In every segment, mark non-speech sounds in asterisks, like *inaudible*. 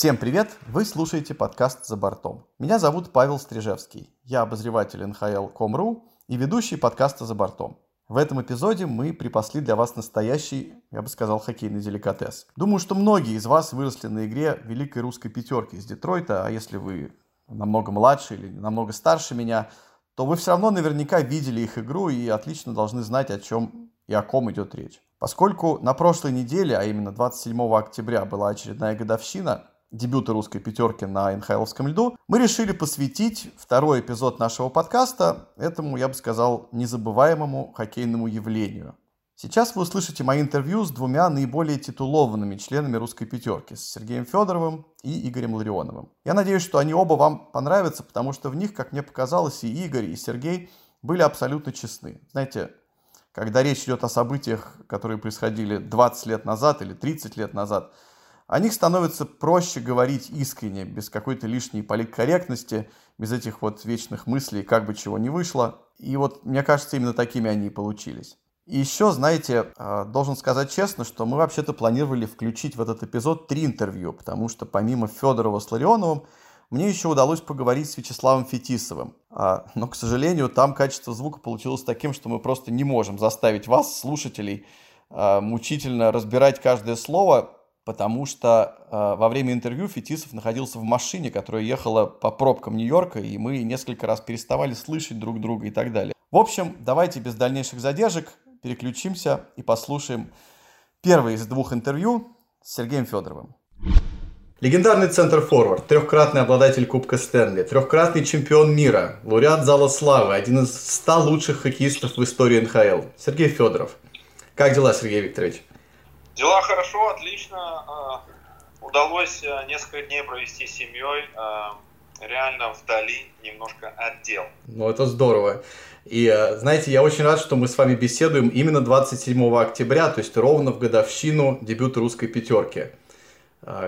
Всем привет! Вы слушаете подкаст «За бортом». Меня зовут Павел Стрижевский. Я обозреватель НХЛ.com.ru и ведущий подкаста «За бортом». В этом эпизоде мы припасли для вас настоящий, я бы сказал, хоккейный деликатес. Думаю, что многие из вас выросли на игре Великой Русской Пятерки из Детройта, а если вы намного младше или намного старше меня, то вы все равно наверняка видели их игру и отлично должны знать, о чем и о ком идет речь. Поскольку на прошлой неделе, а именно 27 октября, была очередная годовщина дебюта русской пятерки на НХЛовском льду, мы решили посвятить второй эпизод нашего подкаста этому, я бы сказал, незабываемому хоккейному явлению. Сейчас вы услышите мои интервью с двумя наиболее титулованными членами русской пятерки, с Сергеем Федоровым и Игорем Ларионовым. Я надеюсь, что они оба вам понравятся, потому что в них, как мне показалось, и Игорь, и Сергей были абсолютно честны. Знаете, когда речь идет о событиях, которые происходили 20 лет назад или 30 лет назад – о них становится проще говорить искренне, без какой-то лишней политкорректности, без этих вот вечных мыслей, как бы чего не вышло. И вот, мне кажется, именно такими они и получились. И еще, знаете, а, должен сказать честно, что мы вообще-то планировали включить в этот эпизод три интервью, потому что помимо Федорова с Ларионовым, мне еще удалось поговорить с Вячеславом Фетисовым. А, но, к сожалению, там качество звука получилось таким, что мы просто не можем заставить вас, слушателей, а, мучительно разбирать каждое слово, потому что э, во время интервью Фетисов находился в машине, которая ехала по пробкам Нью-Йорка, и мы несколько раз переставали слышать друг друга и так далее. В общем, давайте без дальнейших задержек переключимся и послушаем первое из двух интервью с Сергеем Федоровым. Легендарный центр-форвард, трехкратный обладатель Кубка Стэнли, трехкратный чемпион мира, лауреат Зала Славы, один из ста лучших хоккеистов в истории НХЛ. Сергей Федоров. Как дела, Сергей Викторович? Дела хорошо, отлично. А, удалось а, несколько дней провести с семьей. А, реально вдали немножко отдел. Ну, это здорово. И, знаете, я очень рад, что мы с вами беседуем именно 27 октября, то есть ровно в годовщину дебюта русской пятерки,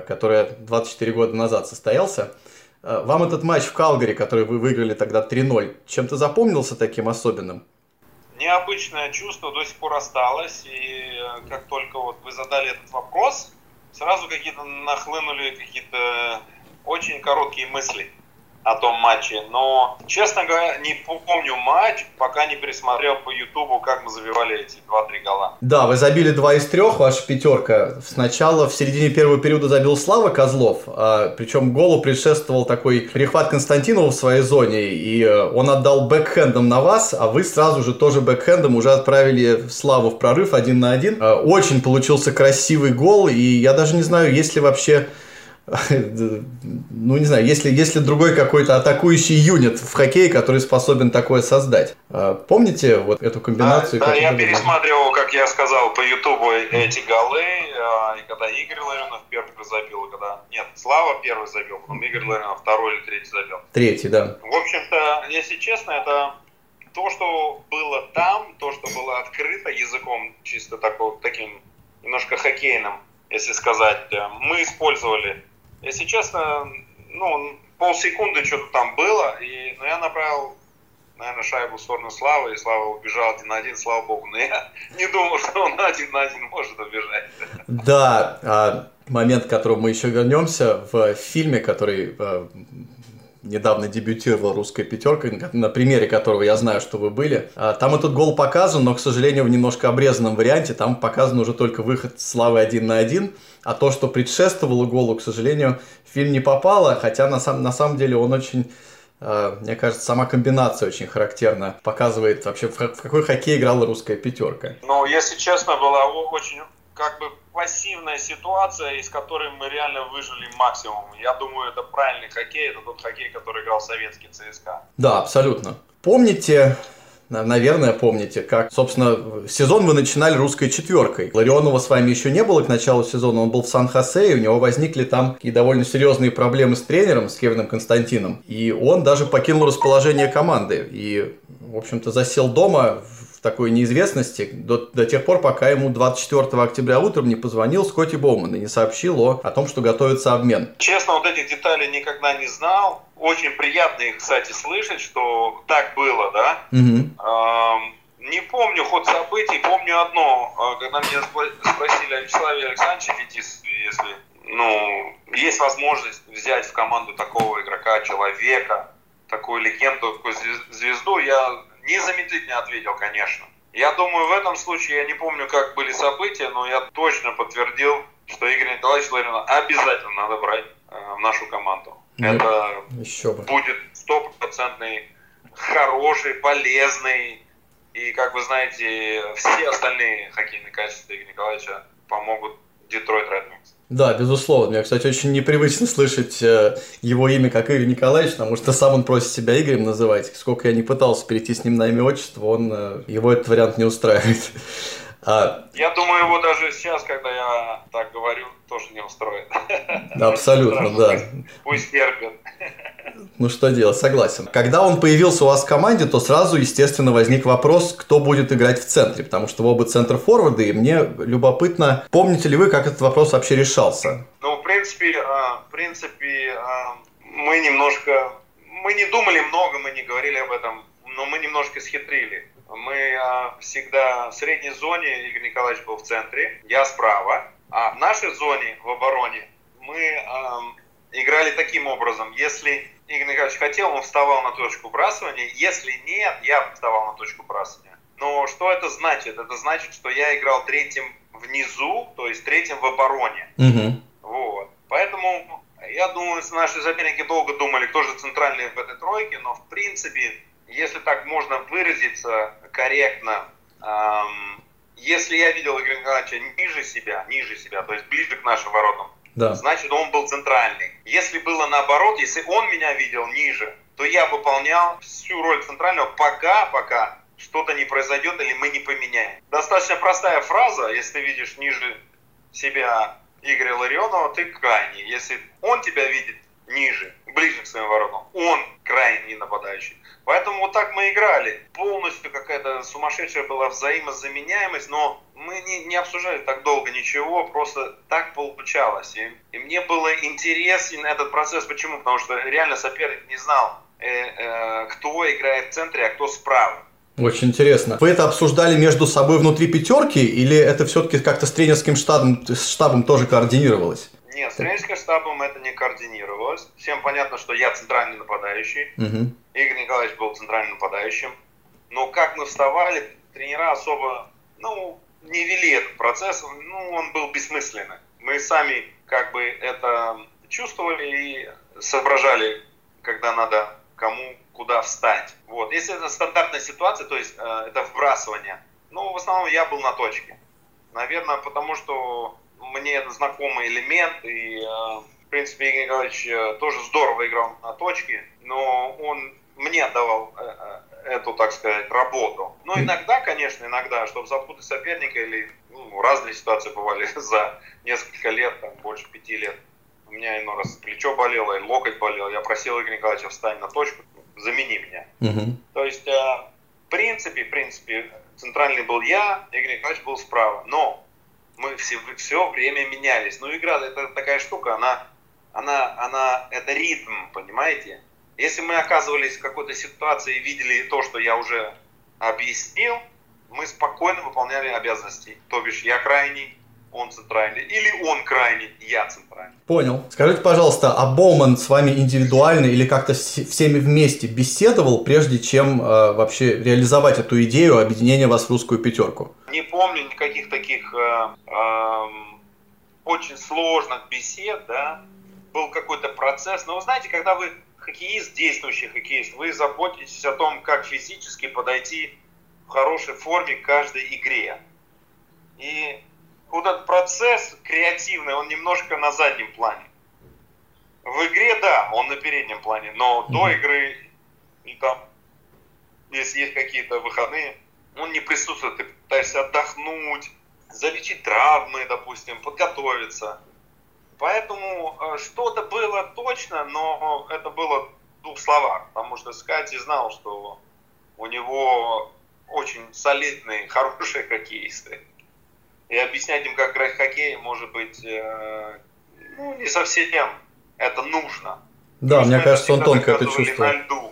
которая 24 года назад состоялся. Вам этот матч в Калгари, который вы выиграли тогда 3-0, чем-то запомнился таким особенным? Необычное чувство до сих пор осталось. И э, как только вот вы задали этот вопрос, сразу какие-то нахлынули какие-то очень короткие мысли о том матче. Но, честно говоря, не помню матч, пока не пересмотрел по Ютубу, как мы забивали эти два-три гола. Да, вы забили два из трех, ваша пятерка. Сначала в середине первого периода забил Слава Козлов, а, причем голу предшествовал такой перехват Константинова в своей зоне, и э, он отдал бэкхендом на вас, а вы сразу же тоже бэкхендом уже отправили Славу в прорыв один на один. А, очень получился красивый гол, и я даже не знаю, есть ли вообще *laughs* ну не знаю, если, если другой какой-то атакующий юнит в хоккее, который способен такое создать. А, помните вот эту комбинацию? Да, да я пересматривал, как я сказал, по Ютубу эти голы, а, и когда Игорь Ларионов первый забил, когда... Нет, Слава первый забил, потом Игорь Ларионов второй или третий забил. Третий, да. В общем-то, если честно, это то, что было там, то, что было открыто языком чисто такого, таким немножко хоккейным, если сказать, э, мы использовали если честно, ну, полсекунды что-то там было, и, но ну, я направил, наверное, шайбу в сторону Славы, и Слава убежал один на один, слава богу. Но я *laughs* не думал, что он один на один может убежать. Да, а, момент, к которому мы еще вернемся, в фильме, который а, недавно дебютировала русская пятерка, на примере которого я знаю, что вы были. А, там этот гол показан, но, к сожалению, в немножко обрезанном варианте. Там показан уже только выход Славы один на один. А то, что предшествовало голу, к сожалению, в фильм не попало, хотя на, сам, на самом деле он очень а, мне кажется, сама комбинация очень характерна, показывает вообще, в какой хоккей играла русская пятерка. Ну, если честно, была очень как бы пассивная ситуация, из которой мы реально выжили максимум. Я думаю, это правильный хоккей, это тот хоккей, который играл советский ЦСКА. Да, абсолютно. Помните, наверное, помните, как, собственно, сезон вы начинали русской четверкой. Ларионова с вами еще не было к началу сезона, он был в Сан-Хосе, и у него возникли там такие довольно серьезные проблемы с тренером, с Кевином Константином. И он даже покинул расположение команды. И, в общем-то, засел дома такой неизвестности до, до тех пор, пока ему 24 октября утром не позвонил Скотти Боуман и не сообщил о, о том, что готовится обмен. Честно, вот этих деталей никогда не знал. Очень приятно их, кстати, слышать, что так было, да. Угу. Эм, не помню ход событий, помню одно, а, когда меня спросили о Вячеславе Александровиче Фетисове, если ну, есть возможность взять в команду такого игрока, человека, такую легенду, такую звезду, я незамедлительно ответил, конечно. Я думаю, в этом случае, я не помню, как были события, но я точно подтвердил, что Игорь Николаевич Ларина обязательно надо брать э, в нашу команду. Ну, Это еще бы. будет стопроцентный, хороший, полезный, и, как вы знаете, все остальные хоккейные качества Игоря Николаевича помогут Детройт Red Да, безусловно. Мне, кстати, очень непривычно слышать э, его имя как Игорь Николаевич, потому что сам он просит себя Игорем называть. Сколько я не пытался перейти с ним на имя отчество, он, э, его этот вариант не устраивает. *laughs* А... Я думаю, его даже сейчас, когда я так говорю, тоже не устроит. Да, абсолютно, да. Пусть терпит. Ну что делать, согласен. Когда он появился у вас в команде, то сразу, естественно, возник вопрос, кто будет играть в центре, потому что вы оба центр форварды, и мне любопытно, помните ли вы, как этот вопрос вообще решался? Ну, в принципе, а, в принципе, а, мы немножко, мы не думали много, мы не говорили об этом, но мы немножко схитрили. Мы а, всегда в средней зоне, Игорь Николаевич был в центре, я справа, а в нашей зоне, в обороне, мы играли таким образом. Если Игорь Николаевич хотел, он вставал на точку бросания. Если нет, я вставал на точку бросания. Но что это значит? Это значит, что я играл третьим внизу, то есть третьим в обороне. Угу. Вот. Поэтому я думаю, наши соперники долго думали, кто же центральный в этой тройке, но в принципе, если так можно выразиться корректно, эм, если я видел Игоря Николаевича ниже себя, ниже себя, то есть ближе к нашим воротам, да. значит он был центральный. Если было наоборот, если он меня видел ниже, то я выполнял всю роль центрального, пока, пока что-то не произойдет или мы не поменяем. Достаточно простая фраза, если ты видишь ниже себя Игоря Ларионова, ты крайний. Если он тебя видит ниже, ближе к своим воротам, он крайний нападающий. Поэтому вот так мы играли. Полностью какая-то сумасшедшая была взаимозаменяемость, но мы не, не обсуждали так долго ничего, просто так получалось. И, и мне было интересен этот процесс. Почему? Потому что реально соперник не знал, э, э, кто играет в центре, а кто справа. Очень интересно. Вы это обсуждали между собой внутри пятерки или это все-таки как-то с тренерским штабом, с штабом тоже координировалось? Нет, с тренерским штабом это не координировалось. Всем понятно, что я центральный нападающий. Угу. Игорь Николаевич был центральным нападающим. Но как мы вставали, тренера особо, ну, не вели этот процесс, ну, он был бессмысленный. Мы сами как бы это чувствовали и соображали, когда надо кому куда встать. Вот. Если это стандартная ситуация, то есть э, это вбрасывание, ну, в основном я был на точке. Наверное, потому что мне это знакомый элемент, и, э, в принципе, Игорь Николаевич э, тоже здорово играл на точке, но он мне давал э, эту, так сказать, работу. Но иногда, конечно, иногда, чтобы запутать соперника или ну, разные ситуации бывали *laughs* за несколько лет, там, больше пяти лет. У меня иной раз плечо болело, и локоть болел. Я просил Игоря Николаевича встать на точку, замени меня. Угу. То есть, в принципе, в принципе, центральный был я, Игорь Николаевич был справа. Но мы все, все время менялись. Ну, игра это такая штука, она, она, она, это ритм, понимаете? Если мы оказывались в какой-то ситуации и видели то, что я уже объяснил, мы спокойно выполняли обязанности. То бишь, я крайний, он центральный, или он крайний, я центральный. Понял. Скажите, пожалуйста, а Боуман с вами индивидуально или как-то всеми вместе беседовал, прежде чем э, вообще реализовать эту идею объединения вас в русскую пятерку? Не помню никаких таких э, э, очень сложных бесед, да. Был какой-то процесс. Но вы знаете, когда вы хоккеист, действующий хоккеист, вы заботитесь о том, как физически подойти в хорошей форме к каждой игре. И вот этот процесс креативный, он немножко на заднем плане. В игре, да, он на переднем плане, но mm-hmm. до игры, и там, если есть какие-то выходные, он не присутствует. Ты пытаешься отдохнуть, залечить травмы, допустим, подготовиться. Поэтому э, что-то было точно, но это было в двух словах, потому что Скати знал, что у него очень солидные, *laughs* хорошие хоккеисты и объяснять им, как играть в хоккей, может быть, э, ну, не совсем это нужно. Да, Потому мне кажется, он тонко это чувствует. На льду.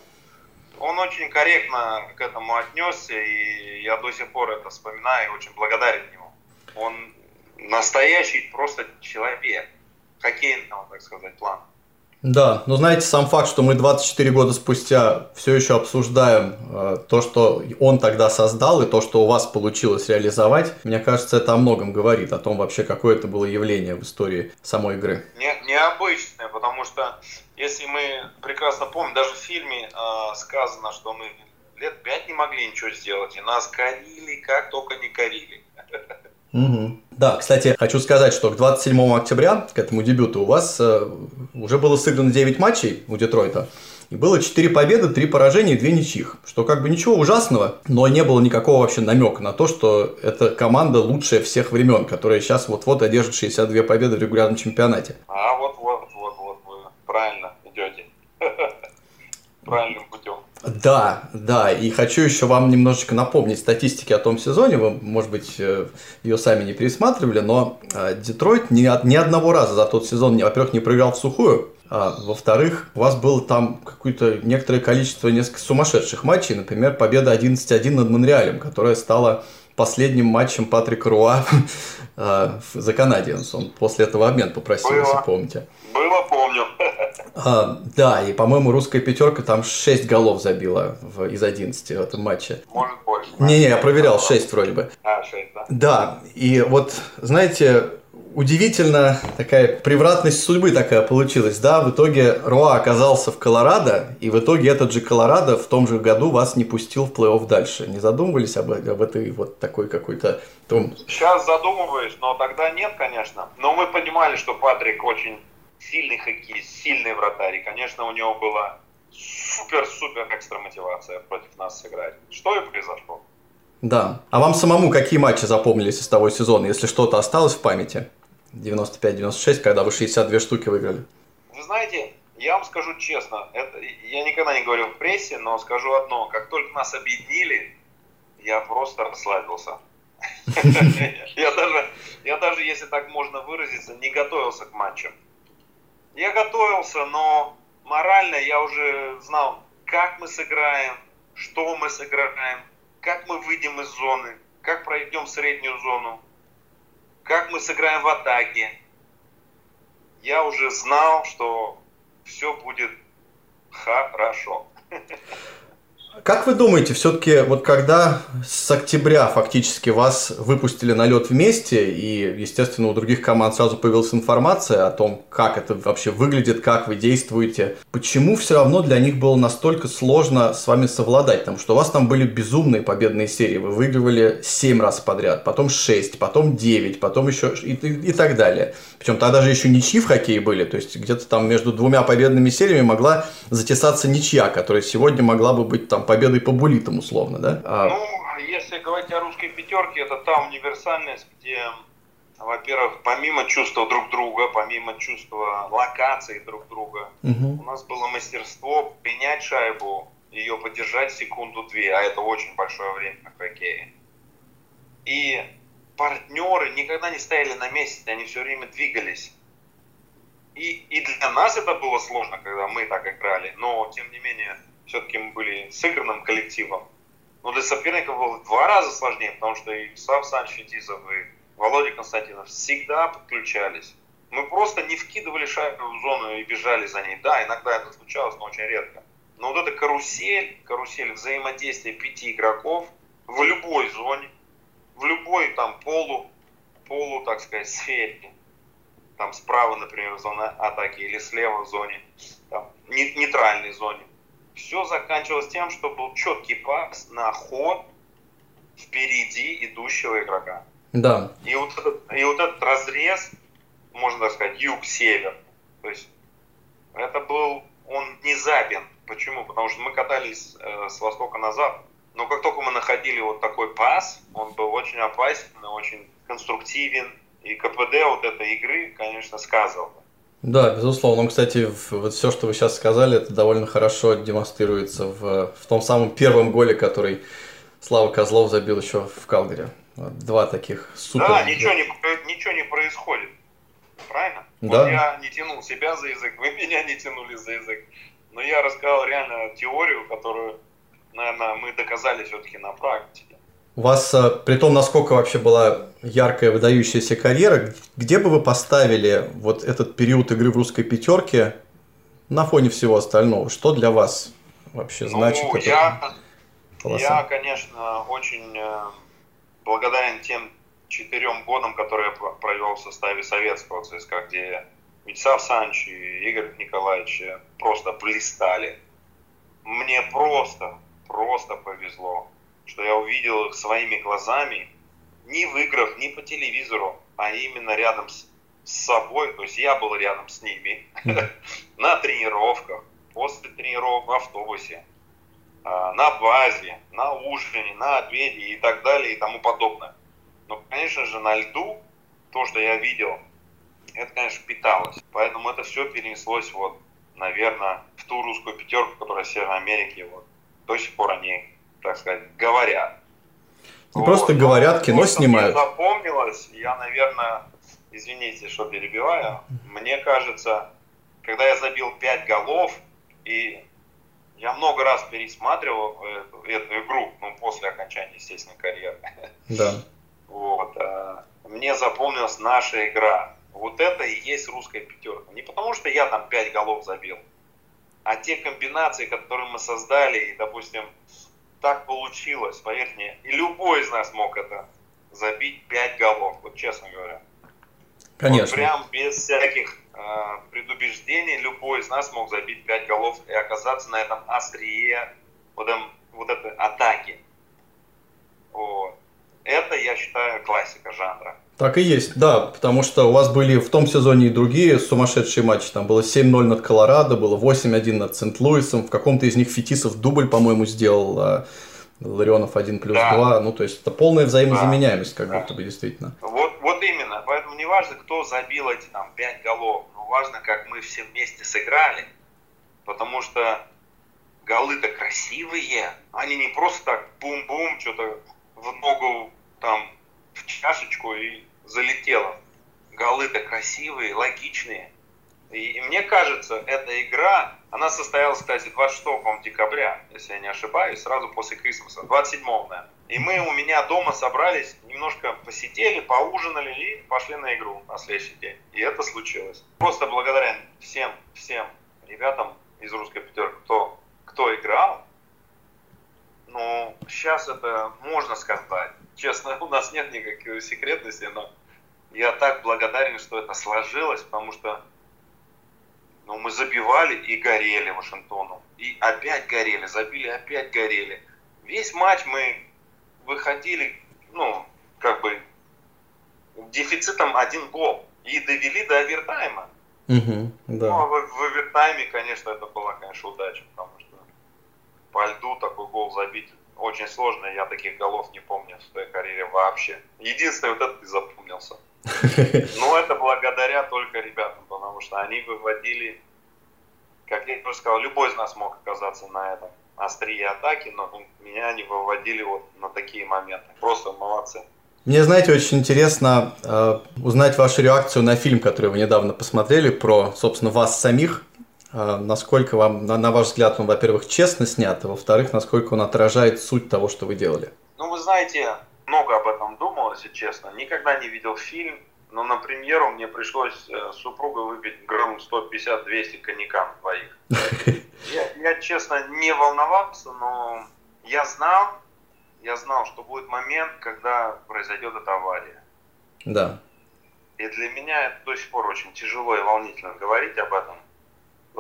Он очень корректно к этому отнесся, и я до сих пор это вспоминаю и очень благодарен ему. Он настоящий просто человек. хоккейного, так сказать, плана. Да, но знаете, сам факт, что мы 24 года спустя все еще обсуждаем э, то, что он тогда создал, и то, что у вас получилось реализовать, мне кажется, это о многом говорит, о том вообще, какое это было явление в истории самой игры. Не, необычное, потому что, если мы прекрасно помним, даже в фильме э, сказано, что мы лет пять не могли ничего сделать, и нас корили, как только не корили. Угу. Да, кстати, хочу сказать, что к 27 октября, к этому дебюту, у вас э, уже было сыграно 9 матчей у Детройта. И было 4 победы, 3 поражения и 2 ничьих. Что как бы ничего ужасного, но не было никакого вообще намека на то, что эта команда лучшая всех времен, которая сейчас вот-вот одержит 62 победы в регулярном чемпионате. А вот-вот, вот-вот, вы правильно. Правильным путем. Да, да, и хочу еще вам немножечко напомнить статистики о том сезоне, вы, может быть, э, ее сами не пересматривали, но э, Детройт ни, ни одного раза за тот сезон, во-первых, не проиграл в сухую, а во-вторых, у вас было там какое-то некоторое количество несколько сумасшедших матчей, например, победа 11-1 над Монреалем, которая стала последним матчем Патрика Руа *laughs* э, за Канадиенс. Он после этого обмен попросил, Было. если помните. Было. А, да, и, по-моему, русская пятерка там 6 голов забила в, из 11 в этом матче. Может, больше. Не-не, я проверял, 6 вроде бы. А, 6, да. Да, и вот, знаете, удивительно такая превратность судьбы такая получилась, да, в итоге Роа оказался в Колорадо, и в итоге этот же Колорадо в том же году вас не пустил в плей-офф дальше. Не задумывались об, об этой вот такой какой-то... Том... Сейчас задумываюсь, но тогда нет, конечно. Но мы понимали, что Патрик очень сильный хоккеист, сильный вратарь, и, конечно, у него была супер-супер экстра мотивация против нас сыграть. Что и произошло. Да. А вам самому какие матчи запомнились из того сезона, если что-то осталось в памяти? 95-96, когда вы 62 штуки выиграли. Вы знаете, я вам скажу честно, это, я никогда не говорил в прессе, но скажу одно. Как только нас объединили, я просто расслабился. *laughs* Я даже, я даже, если так можно выразиться, не готовился к матчам. Я готовился, но морально я уже знал, как мы сыграем, что мы сыграем, как мы выйдем из зоны, как пройдем среднюю зону, как мы сыграем в атаке. Я уже знал, что все будет хорошо. *laughs* Как вы думаете, все-таки вот когда с октября фактически вас выпустили на лед вместе, и, естественно, у других команд сразу появилась информация о том, как это вообще выглядит, как вы действуете, почему все равно для них было настолько сложно с вами совладать? Потому что у вас там были безумные победные серии, вы выигрывали 7 раз подряд, потом 6, потом 9, потом еще и, и, и так далее. Причем тогда же еще ничьи в хоккее были, то есть где-то там между двумя победными сериями могла затесаться ничья, которая сегодня могла бы быть там там победой по булитам условно, да? А... Ну, если говорить о русской пятерке, это та универсальность, где, во-первых, помимо чувства друг друга, помимо чувства локации друг друга, угу. у нас было мастерство принять шайбу, ее подержать секунду-две, а это очень большое время на хоккее. И партнеры никогда не стояли на месте, они все время двигались. И, и для нас это было сложно, когда мы так играли, но тем не менее все-таки мы были сыгранным коллективом. Но для соперников было в два раза сложнее, потому что и Сав Санч и Володя Константинов всегда подключались. Мы просто не вкидывали шайбу в зону и бежали за ней. Да, иногда это случалось, но очень редко. Но вот эта карусель, карусель взаимодействия пяти игроков в любой зоне, в любой там полу, полу, так сказать, сфере, там справа, например, зона атаки или слева в зоне, там, нейтральной зоне, все заканчивалось тем, что был четкий пас на ход впереди идущего игрока. Да. И вот этот, и вот этот разрез, можно так сказать, юг-север, то есть это был, он внезапен. Почему? Потому что мы катались э, с востока на запад. Но как только мы находили вот такой пас, он был очень опасен, очень конструктивен. И КПД вот этой игры, конечно, сказывал. Да, безусловно. Кстати, вот все, что вы сейчас сказали, это довольно хорошо демонстрируется в, в том самом первом голе, который Слава Козлов забил еще в Калгаре. Два таких супер. Да, ничего не, ничего не происходит. Правильно? Да. Вот я не тянул себя за язык, вы меня не тянули за язык. Но я рассказал реально теорию, которую, наверное, мы доказали все-таки на практике. У вас, э, при том, насколько вообще была яркая, выдающаяся карьера, где бы вы поставили вот этот период игры в русской пятерке на фоне всего остального? Что для вас вообще ну, значит? Я, я, конечно, очень э, благодарен тем четырем годам, которые я провел в составе советского ЦСКА, где Вячеслав Санч и Игорь Николаевич просто блистали. Мне просто, просто повезло, что я увидел их своими глазами, не в играх, не по телевизору, а именно рядом с, с собой, то есть я был рядом с ними *laughs* на тренировках, после тренировок в автобусе, а, на базе, на ужине, на обеде и так далее и тому подобное. Но, конечно же, на льду то, что я видел, это, конечно, питалось. Поэтому это все перенеслось, вот, наверное, в ту русскую пятерку, которая в Северной Америке, вот, до сих пор они, так сказать, говорят. Не вот. просто говорят, кино снимают. Мне запомнилось, я, наверное, извините, что перебиваю, мне кажется, когда я забил 5 голов, и я много раз пересматривал эту, эту игру, ну, после окончания, естественно, карьеры. Да. Вот. А, мне запомнилась наша игра. Вот это и есть русская пятерка. Не потому, что я там 5 голов забил, а те комбинации, которые мы создали, и, допустим, так получилось, поверьте мне, и любой из нас мог это забить 5 голов, вот честно говоря. Конечно. Вот прям без всяких э, предубеждений любой из нас мог забить 5 голов и оказаться на этом острие вот, вот этой атаки. Вот. Это, я считаю, классика жанра. Так и есть, да, потому что у вас были в том сезоне и другие сумасшедшие матчи. Там было 7-0 над Колорадо, было 8-1 над Сент-Луисом. В каком-то из них Фетисов дубль, по-моему, сделал. А Ларионов 1 плюс да. 2. Ну, то есть это полная взаимозаменяемость, как да. будто бы действительно. Вот, вот именно. Поэтому не важно, кто забил эти там 5 голов. Но важно, как мы все вместе сыграли. Потому что голы-то красивые. Они не просто так бум-бум, что-то в ногу там в чашечку и залетело. Голы-то красивые, логичные. И, и мне кажется, эта игра, она состоялась, кстати, 26 декабря, если я не ошибаюсь, сразу после Крисмаса, 27 наверное. И мы у меня дома собрались, немножко посидели, поужинали и пошли на игру на следующий день. И это случилось. Просто благодаря всем, всем ребятам из русской пятерки, кто, кто играл, ну, сейчас это можно сказать. Честно, у нас нет никакой секретности, но я так благодарен, что это сложилось, потому что ну, мы забивали и горели Вашингтону. И опять горели, забили, опять горели. Весь матч мы выходили, ну, как бы, дефицитом один гол. И довели до овертайма. Угу, да. Ну, а в, в овертайме, конечно, это была, конечно, удача, потому что по льду такой гол забить очень сложно. Я таких голов не помню в своей карьере вообще. Единственный вот этот и запомнился. *laughs* Но это благодаря только ребятам, потому что они выводили, как я уже сказал, любой из нас мог оказаться на этом острие атаки, но меня они выводили вот на такие моменты. Просто молодцы. Мне, знаете, очень интересно э, узнать вашу реакцию на фильм, который вы недавно посмотрели, про, собственно, вас самих. Э, насколько вам, на, на ваш взгляд, он, во-первых, честно снят, а во-вторых, насколько он отражает суть того, что вы делали? Ну, вы знаете, много об этом думал, если честно. Никогда не видел фильм, но на премьеру мне пришлось э, супруга выпить грамм 150-200 коньяка на двоих. *laughs* Я, я, честно, не волновался, но я знал, я знал, что будет момент, когда произойдет эта авария. Да. И для меня это до сих пор очень тяжело и волнительно говорить об этом,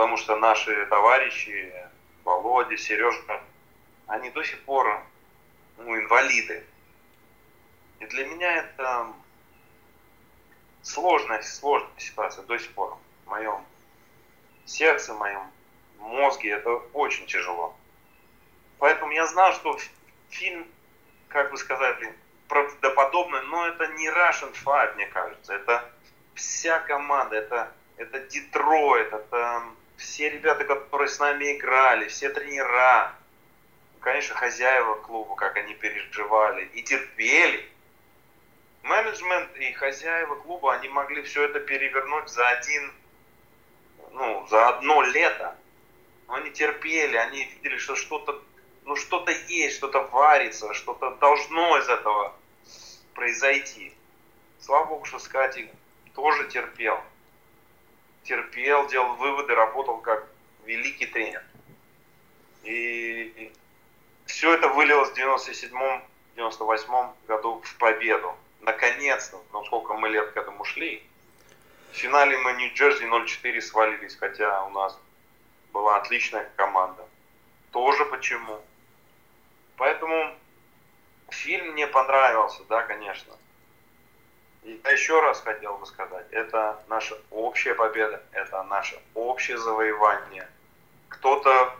потому что наши товарищи, Володя, Сережка, они до сих пор ну, инвалиды. И для меня это сложная, сложная ситуация до сих пор. В моем сердце, в моем мозге это очень тяжело. Поэтому я знал, что фильм, как бы сказать, правдоподобный, но это не Russian Five, мне кажется. Это вся команда, это, это Детройт, это все ребята, которые с нами играли, все тренера, конечно, хозяева клуба, как они переживали и терпели менеджмент и хозяева клуба, они могли все это перевернуть за один, ну, за одно лето. Они терпели, они видели, что что-то ну что-то есть, что-то варится, что-то должно из этого произойти. Слава Богу, что Скати тоже терпел. Терпел, делал выводы, работал как великий тренер. И все это вылилось в 97-м, 98-м году в победу. Наконец-то, ну сколько мы лет к этому шли. В финале мы Нью-Джерси 0-4 свалились, хотя у нас была отличная команда. Тоже почему? Поэтому фильм мне понравился, да, конечно. Я еще раз хотел бы сказать, это наша общая победа, это наше общее завоевание. Кто-то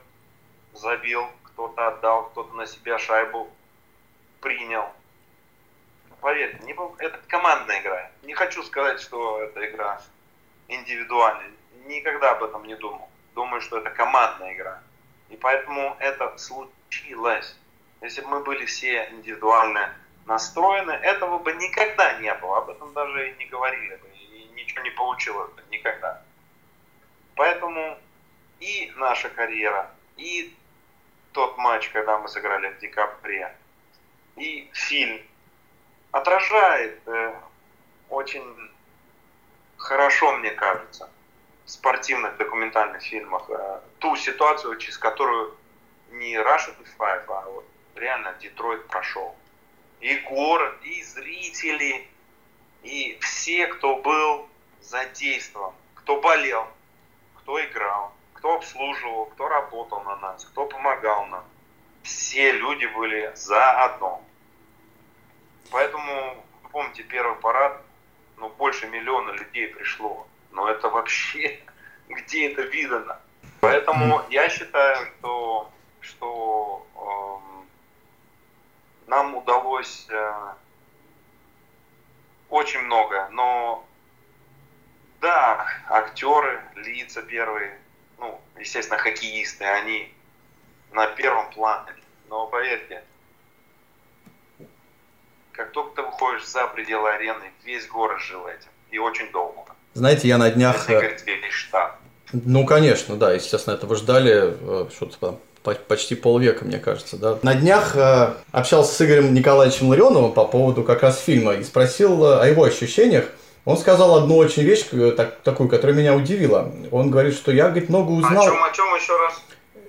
забил, кто-то отдал, кто-то на себя шайбу принял. Поверьте, не, это командная игра. Не хочу сказать, что это игра индивидуальная. Никогда об этом не думал. Думаю, что это командная игра. И поэтому это случилось. Если бы мы были все индивидуально настроены, этого бы никогда не было. Об этом даже и не говорили бы. И ничего не получилось бы никогда. Поэтому и наша карьера, и тот матч, когда мы сыграли в декабре, и фильм отражает э, очень хорошо, мне кажется, в спортивных документальных фильмах э, ту ситуацию, через которую не Russia Five, а вот реально Детройт прошел. И город, и зрители, и все, кто был задействован, кто болел, кто играл, кто обслуживал, кто работал на нас, кто помогал нам. Все люди были заодно. Поэтому, помните, первый парад, ну, больше миллиона людей пришло. Но это вообще, *laughs* где это видано? Поэтому я считаю, что, что нам удалось э, очень много, но да, актеры, лица первые, ну, естественно, хоккеисты, они на первом плане. Но поверьте, как только ты выходишь за пределы арены, весь город жил этим. И очень долго. Знаете, я на днях... Если говорить штат. Ну, конечно, да, естественно, этого ждали э, что-то почти полвека, мне кажется, да. На днях э, общался с Игорем Николаевичем Ларионовым по поводу как раз фильма и спросил э, о его ощущениях. Он сказал одну очень вещь, э, так, такую, которая меня удивила. Он говорит, что я, говорит, много узнал... О чем, о чем еще раз?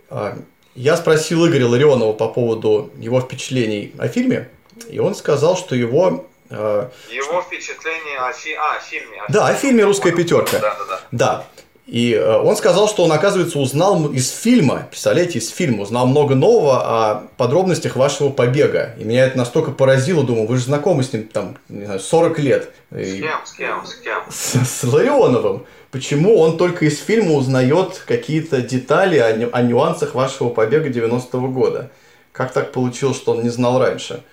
А, я спросил Игоря Ларионова по поводу его впечатлений о фильме, и он сказал, что его э, его впечатление о, фи... а, фильме. О да, о фильме «Русская пятерка». Да, да, да. Да. И э, он сказал, что он, оказывается, узнал из фильма, представляете, из фильма, узнал много нового о подробностях вашего побега. И меня это настолько поразило, думаю, вы же знакомы с ним там, не знаю, 40 лет. С кем, с кем, с кем? С, с Ларионовым. Почему он только из фильма узнает какие-то детали о, о нюансах вашего побега 90-го года? Как так получилось, что он не знал раньше?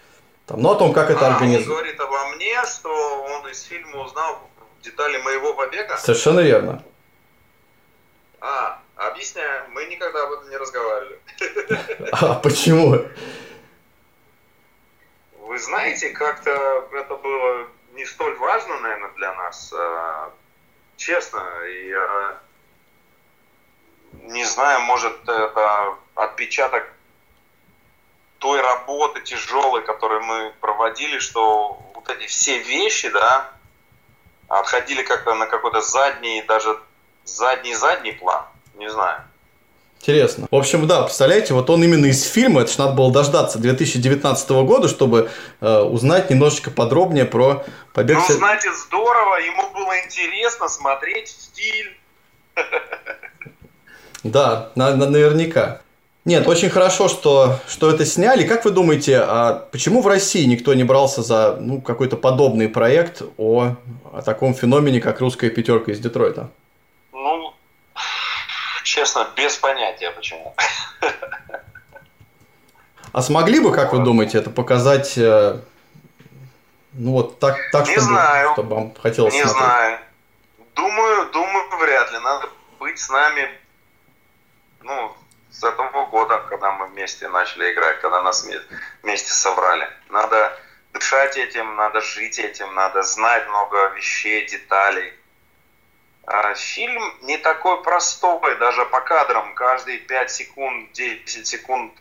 Там, ну, о том, как это а, организовано. Он говорит обо мне, что он из фильма узнал детали моего побега? Совершенно верно. А, объясняю, мы никогда об этом не разговаривали. А почему? Вы знаете, как-то это было не столь важно, наверное, для нас. А, честно, я не знаю, может, это отпечаток той работы тяжелой, которую мы проводили, что вот эти все вещи, да, отходили как-то на какой-то задний, даже задний-задний план, не знаю. Интересно. В общем, да, представляете, вот он именно из фильма, это же надо было дождаться 2019 года, чтобы э, узнать немножечко подробнее про побег. Ну, знаете, здорово, ему было интересно смотреть фильм. Да, на, на, наверняка. Нет, очень хорошо, что, что это сняли. Как вы думаете, а почему в России никто не брался за ну, какой-то подобный проект о, о таком феномене, как русская пятерка из Детройта? Честно, без понятия почему. *laughs* А смогли бы, как вы думаете, это показать, э, ну вот так, так не чтобы, знаю. чтобы вам хотелось Не смотреть? знаю. Думаю, думаю, вряд ли. Надо быть с нами, ну, с этого года, когда мы вместе начали играть, когда нас вместе собрали. Надо дышать этим, надо жить этим, надо знать много вещей, деталей. А, фильм не такой простой, даже по кадрам. Каждые 5 секунд, 10 секунд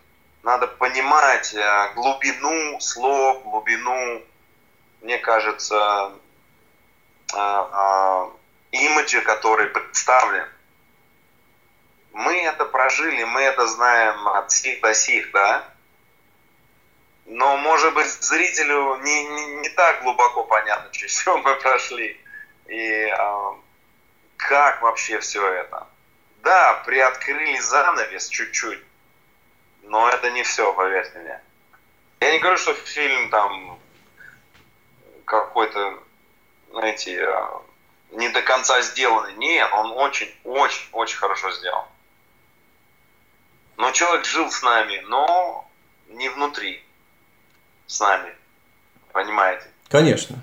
надо понимать э, глубину слов, глубину, мне кажется, э, э, имиджа, который представлен. Мы это прожили, мы это знаем от сих до сих, да? Но, может быть, зрителю не, не, не так глубоко понятно, *laughs* через что мы прошли. И как вообще все это. Да, приоткрыли занавес чуть-чуть, но это не все, поверьте мне. Я не говорю, что фильм там какой-то, знаете, а, не до конца сделанный. Нет, он очень, очень, очень хорошо сделан. Но человек жил с нами, но не внутри с нами. Понимаете? Конечно.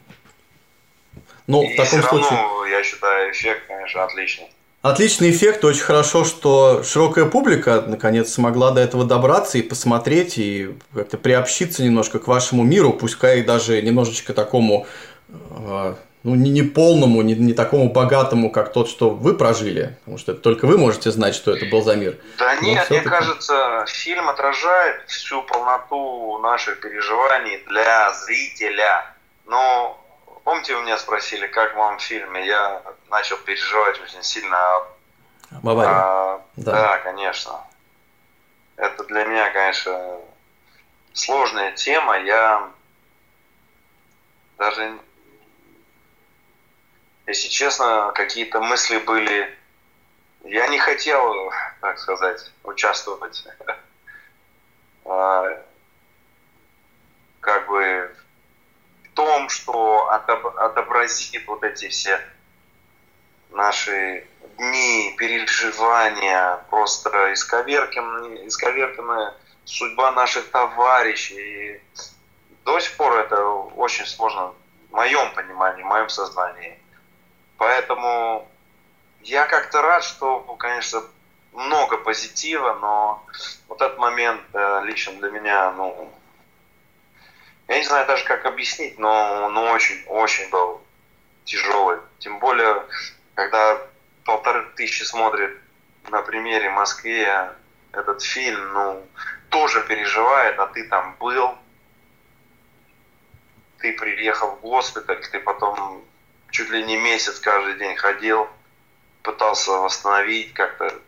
Ну, И в таком все случае... равно, я считаю, эффект, конечно, отличный. Отличный эффект, очень хорошо, что широкая публика наконец смогла до этого добраться и посмотреть, и как-то приобщиться немножко к вашему миру, пускай даже немножечко такому, а, ну, не, не полному, не, не такому богатому, как тот, что вы прожили, потому что только вы можете знать, что это был за мир. Да нет, мне кажется, фильм отражает всю полноту наших переживаний для зрителя, но Помните, вы меня спросили, как вам в фильме? Я начал переживать очень сильно. Баварию. А, да. да, конечно. Это для меня, конечно, сложная тема. Я даже, если честно, какие-то мысли были... Я не хотел, так сказать, участвовать *laughs* а, как бы том, что отобразит вот эти все наши дни, переживания, просто исковерканная, исковерканная судьба наших товарищей. И до сих пор это очень сложно в моем понимании, в моем сознании. Поэтому я как-то рад, что, конечно, много позитива, но вот этот момент э, лично для меня, ну, я не знаю даже, как объяснить, но, но очень, очень был тяжелый. Тем более, когда полторы тысячи смотрят на примере Москве этот фильм, ну, тоже переживает, а ты там был, ты приехал в госпиталь, ты потом чуть ли не месяц каждый день ходил, пытался восстановить как-то,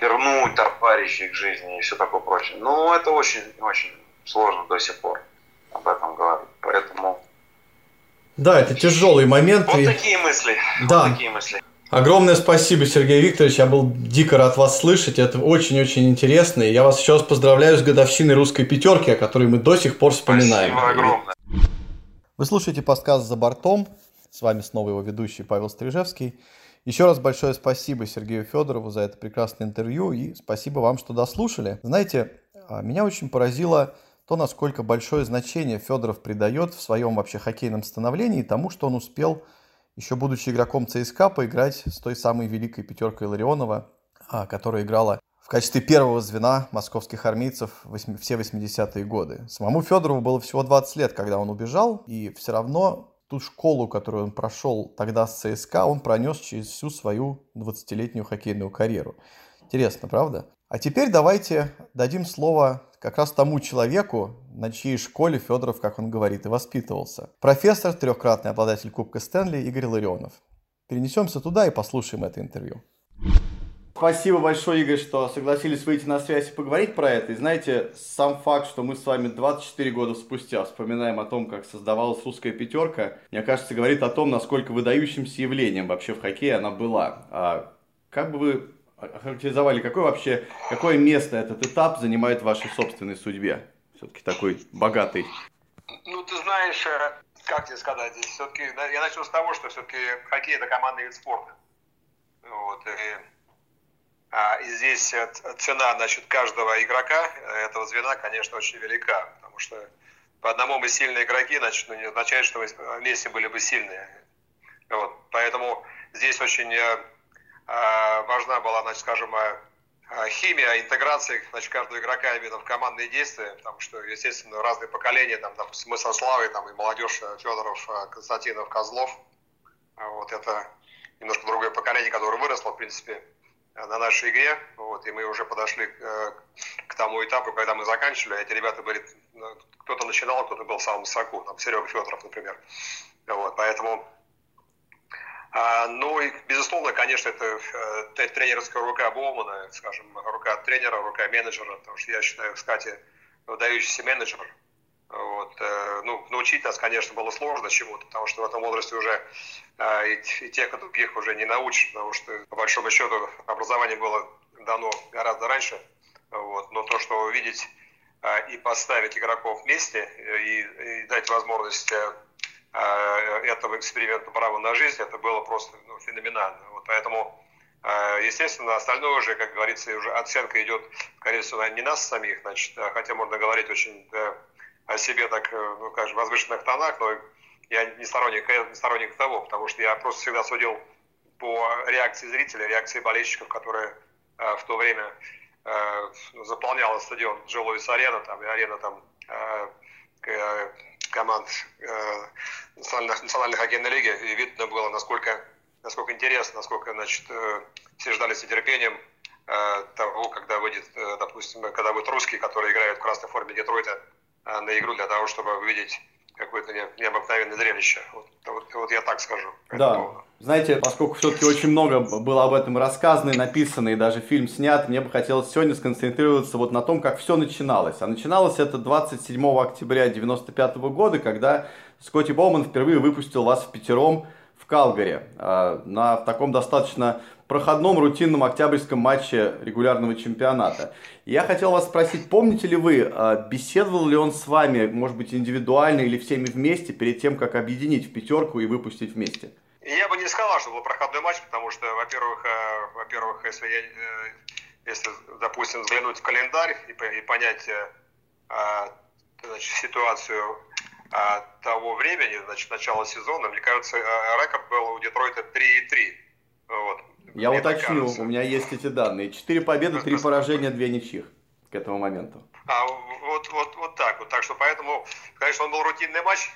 вернуть товарищей к жизни и все такое прочее. Ну, это очень-очень сложно до сих пор об этом говорить. Поэтому... Да, это тяжелый момент. Вот и... такие мысли. Да. Вот такие мысли. Огромное спасибо, Сергей Викторович. Я был дико рад вас слышать. Это очень-очень интересно. И я вас еще раз поздравляю с годовщиной русской пятерки, о которой мы до сих пор вспоминаем. Спасибо огромное. Вы слушаете подкаст «За бортом». С вами снова его ведущий Павел Стрижевский. Еще раз большое спасибо Сергею Федорову за это прекрасное интервью и спасибо вам, что дослушали. Знаете, а, меня очень поразило то, насколько большое значение Федоров придает в своем вообще хоккейном становлении тому, что он успел, еще будучи игроком ЦСКА, поиграть с той самой великой пятеркой Ларионова, а, которая играла в качестве первого звена московских армейцев все 80-е годы. Самому Федорову было всего 20 лет, когда он убежал, и все равно ту школу, которую он прошел тогда с ЦСКА, он пронес через всю свою 20-летнюю хоккейную карьеру. Интересно, правда? А теперь давайте дадим слово как раз тому человеку, на чьей школе Федоров, как он говорит, и воспитывался. Профессор, трехкратный обладатель Кубка Стэнли Игорь Ларионов. Перенесемся туда и послушаем это интервью. Спасибо большое, Игорь, что согласились выйти на связь и поговорить про это. И знаете, сам факт, что мы с вами 24 года спустя вспоминаем о том, как создавалась русская пятерка, мне кажется, говорит о том, насколько выдающимся явлением вообще в хоккее она была. А как бы вы охарактеризовали, какое вообще, какое место этот этап занимает в вашей собственной судьбе? Все-таки такой богатый. Ну, ты знаешь, э, как тебе сказать, здесь все-таки, я начну с того, что все-таки хоккей это командный вид спорта. Вот, и, а, и здесь цена, значит, каждого игрока э, этого звена, конечно, очень велика, потому что по одному мы сильные игроки, значит, ну, не означает, что вместе были бы сильные. Вот, поэтому здесь очень э, а, важна была, значит, скажем, а, а, химия, интеграция значит, каждого игрока именно в командные действия, потому что, естественно, разные поколения, там, допустим, мы со Славой, там, и молодежь э, Федоров, э, Константинов, Козлов, вот это немножко другое поколение, которое выросло, в принципе, на нашей игре, вот, и мы уже подошли к к тому этапу, когда мы заканчивали, эти ребята были, ну, кто-то начинал, кто-то был самым высоко, там Серега Федоров, например. Вот, поэтому, а, ну и, безусловно, конечно, это э, тренерская рука Боумана, скажем, рука тренера, рука менеджера, потому что я считаю, кстати, выдающийся менеджер. Вот, э, ну, научить нас, конечно, было сложно чему-то, потому что в этом возрасте уже э, и, и тех, и других уже не научишь, потому что, по большому счету, образование было дано гораздо раньше. Вот, но то, что увидеть э, и поставить игроков вместе и, и дать возможность этому эксперименту право на жизнь, это было просто ну, феноменально. Вот, поэтому Естественно, остальное уже, как говорится, уже оценка идет, скорее всего, не нас самих, значит, хотя можно говорить очень о себе так, э, ну, скажем, возвышенных тонах, но я не сторонник, не сторонник того, потому что я просто всегда судил по реакции зрителей, реакции болельщиков, которые в то время э, заполняла стадион Джо Луис Арена, там, и арена там э, команд э, национальной, национальной хоккейной лиги, и видно было, насколько, насколько интересно, насколько, значит, э, все ждали с нетерпением э, того, когда выйдет, э, допустим, когда будет русский, который играет в красной форме Детройта, на игру для того, чтобы увидеть какое-то необыкновенное зрелище. Вот, вот, вот я так скажу. Да. Знаете, поскольку все-таки очень много было об этом рассказано и написано, и даже фильм снят, мне бы хотелось сегодня сконцентрироваться вот на том, как все начиналось. А начиналось это 27 октября 1995 года, когда Скотти Боуман впервые выпустил вас в пятером в Калгари а, на таком достаточно проходном рутинном октябрьском матче регулярного чемпионата. Я хотел вас спросить, помните ли вы, а, беседовал ли он с вами, может быть, индивидуально или всеми вместе, перед тем, как объединить в пятерку и выпустить вместе? Сказал, что был проходной матч, потому что, во-первых, э, во-первых, если, я, э, если, допустим, взглянуть в календарь и, и понять э, значит, ситуацию того времени, значит, начала сезона, мне кажется, рекорд был у Детройта 3,3. Вот. Я Мне уточню, кажется. у меня есть эти данные. Четыре победы, три поражения, две ничьих к этому моменту. А, вот, вот, вот так вот. Так что поэтому, конечно, он был рутинный матч.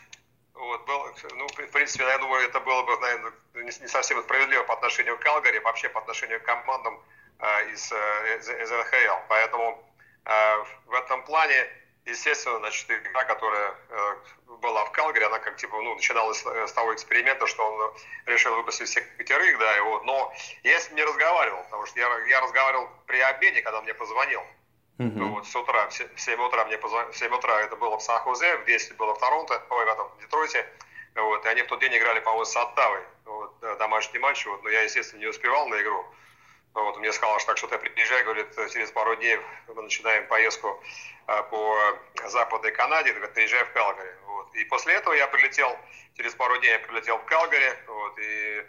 Вот, был, ну, в принципе, я думаю, это было бы, наверное, не совсем справедливо по отношению к Калгари, вообще по отношению к командам э, из, э, из НХЛ. Поэтому э, в этом плане естественно, значит, игра, которая э, была в Калгари, она как типа, ну, начиналась с того эксперимента, что он решил выпустить всех пятерых, да, его, но я с ним не разговаривал, потому что я, я разговаривал при обеде, когда он мне позвонил. Uh-huh. Ну, вот с утра, в 7 утра мне позвонили, в 7 утра это было в Сан-Хозе, в 10 было в Торонто, ой, в этом, в Детройте, вот, и они в тот день играли, по-моему, с Оттавой, вот, домашний матч, вот, но я, естественно, не успевал на игру, вот, мне сказал, что так что ты приезжай, говорит, через пару дней мы начинаем поездку а, по Западной Канаде, говорит, приезжай в Калгари. Вот. И после этого я прилетел, через пару дней я прилетел в Калгари, вот, и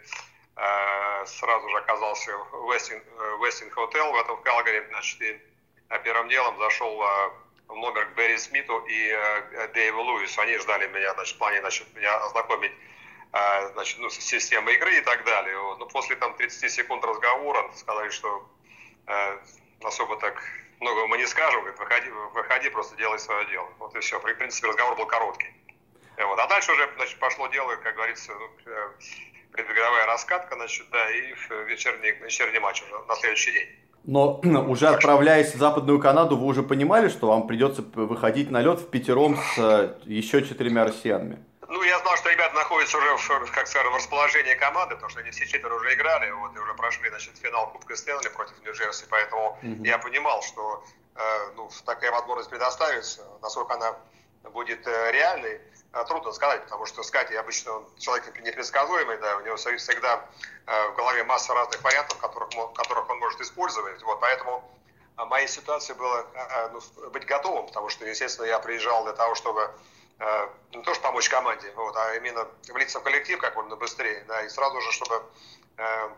э, сразу же оказался в Вестин, Вестин Хотел в этом в Калгари, значит, и первым делом зашел э, в номер к Берри Смиту и э, Дэйву Луису. Они ждали меня, значит, в плане, значит, меня ознакомить а, значит, ну, системы игры и так далее. Но после там 30 секунд разговора сказали, что э, особо так много мы не скажем, говорит, выходи, выходи, просто делай свое дело. Вот и все. В принципе, разговор был короткий. Вот. А дальше уже значит, пошло дело, как говорится, ну, э, предбеговая раскатка, значит, да, и вечерний, вечерний матч уже на следующий день. Но *clears throat* уже отправляясь в Западную Канаду, вы уже понимали, что вам придется выходить на лед в пятером с э, еще четырьмя россиянами? Ну, я знал, что ребята находятся уже, в, как скажем, в расположении команды, потому что они все четверо уже играли, вот, и уже прошли, значит, финал Кубка Стэнли против Нью-Джерси, поэтому mm-hmm. я понимал, что, э, ну, такая возможность предоставится, насколько она будет э, реальной, трудно сказать, потому что Скати обычно он человек непредсказуемый, да, у него всегда э, в голове масса разных вариантов, которых, которых он может использовать, вот, поэтому моей ситуации было э, ну, быть готовым, потому что, естественно, я приезжал для того, чтобы Э, не то, что помочь команде, вот, а именно влиться в коллектив как можно быстрее, да, и сразу же, чтобы э,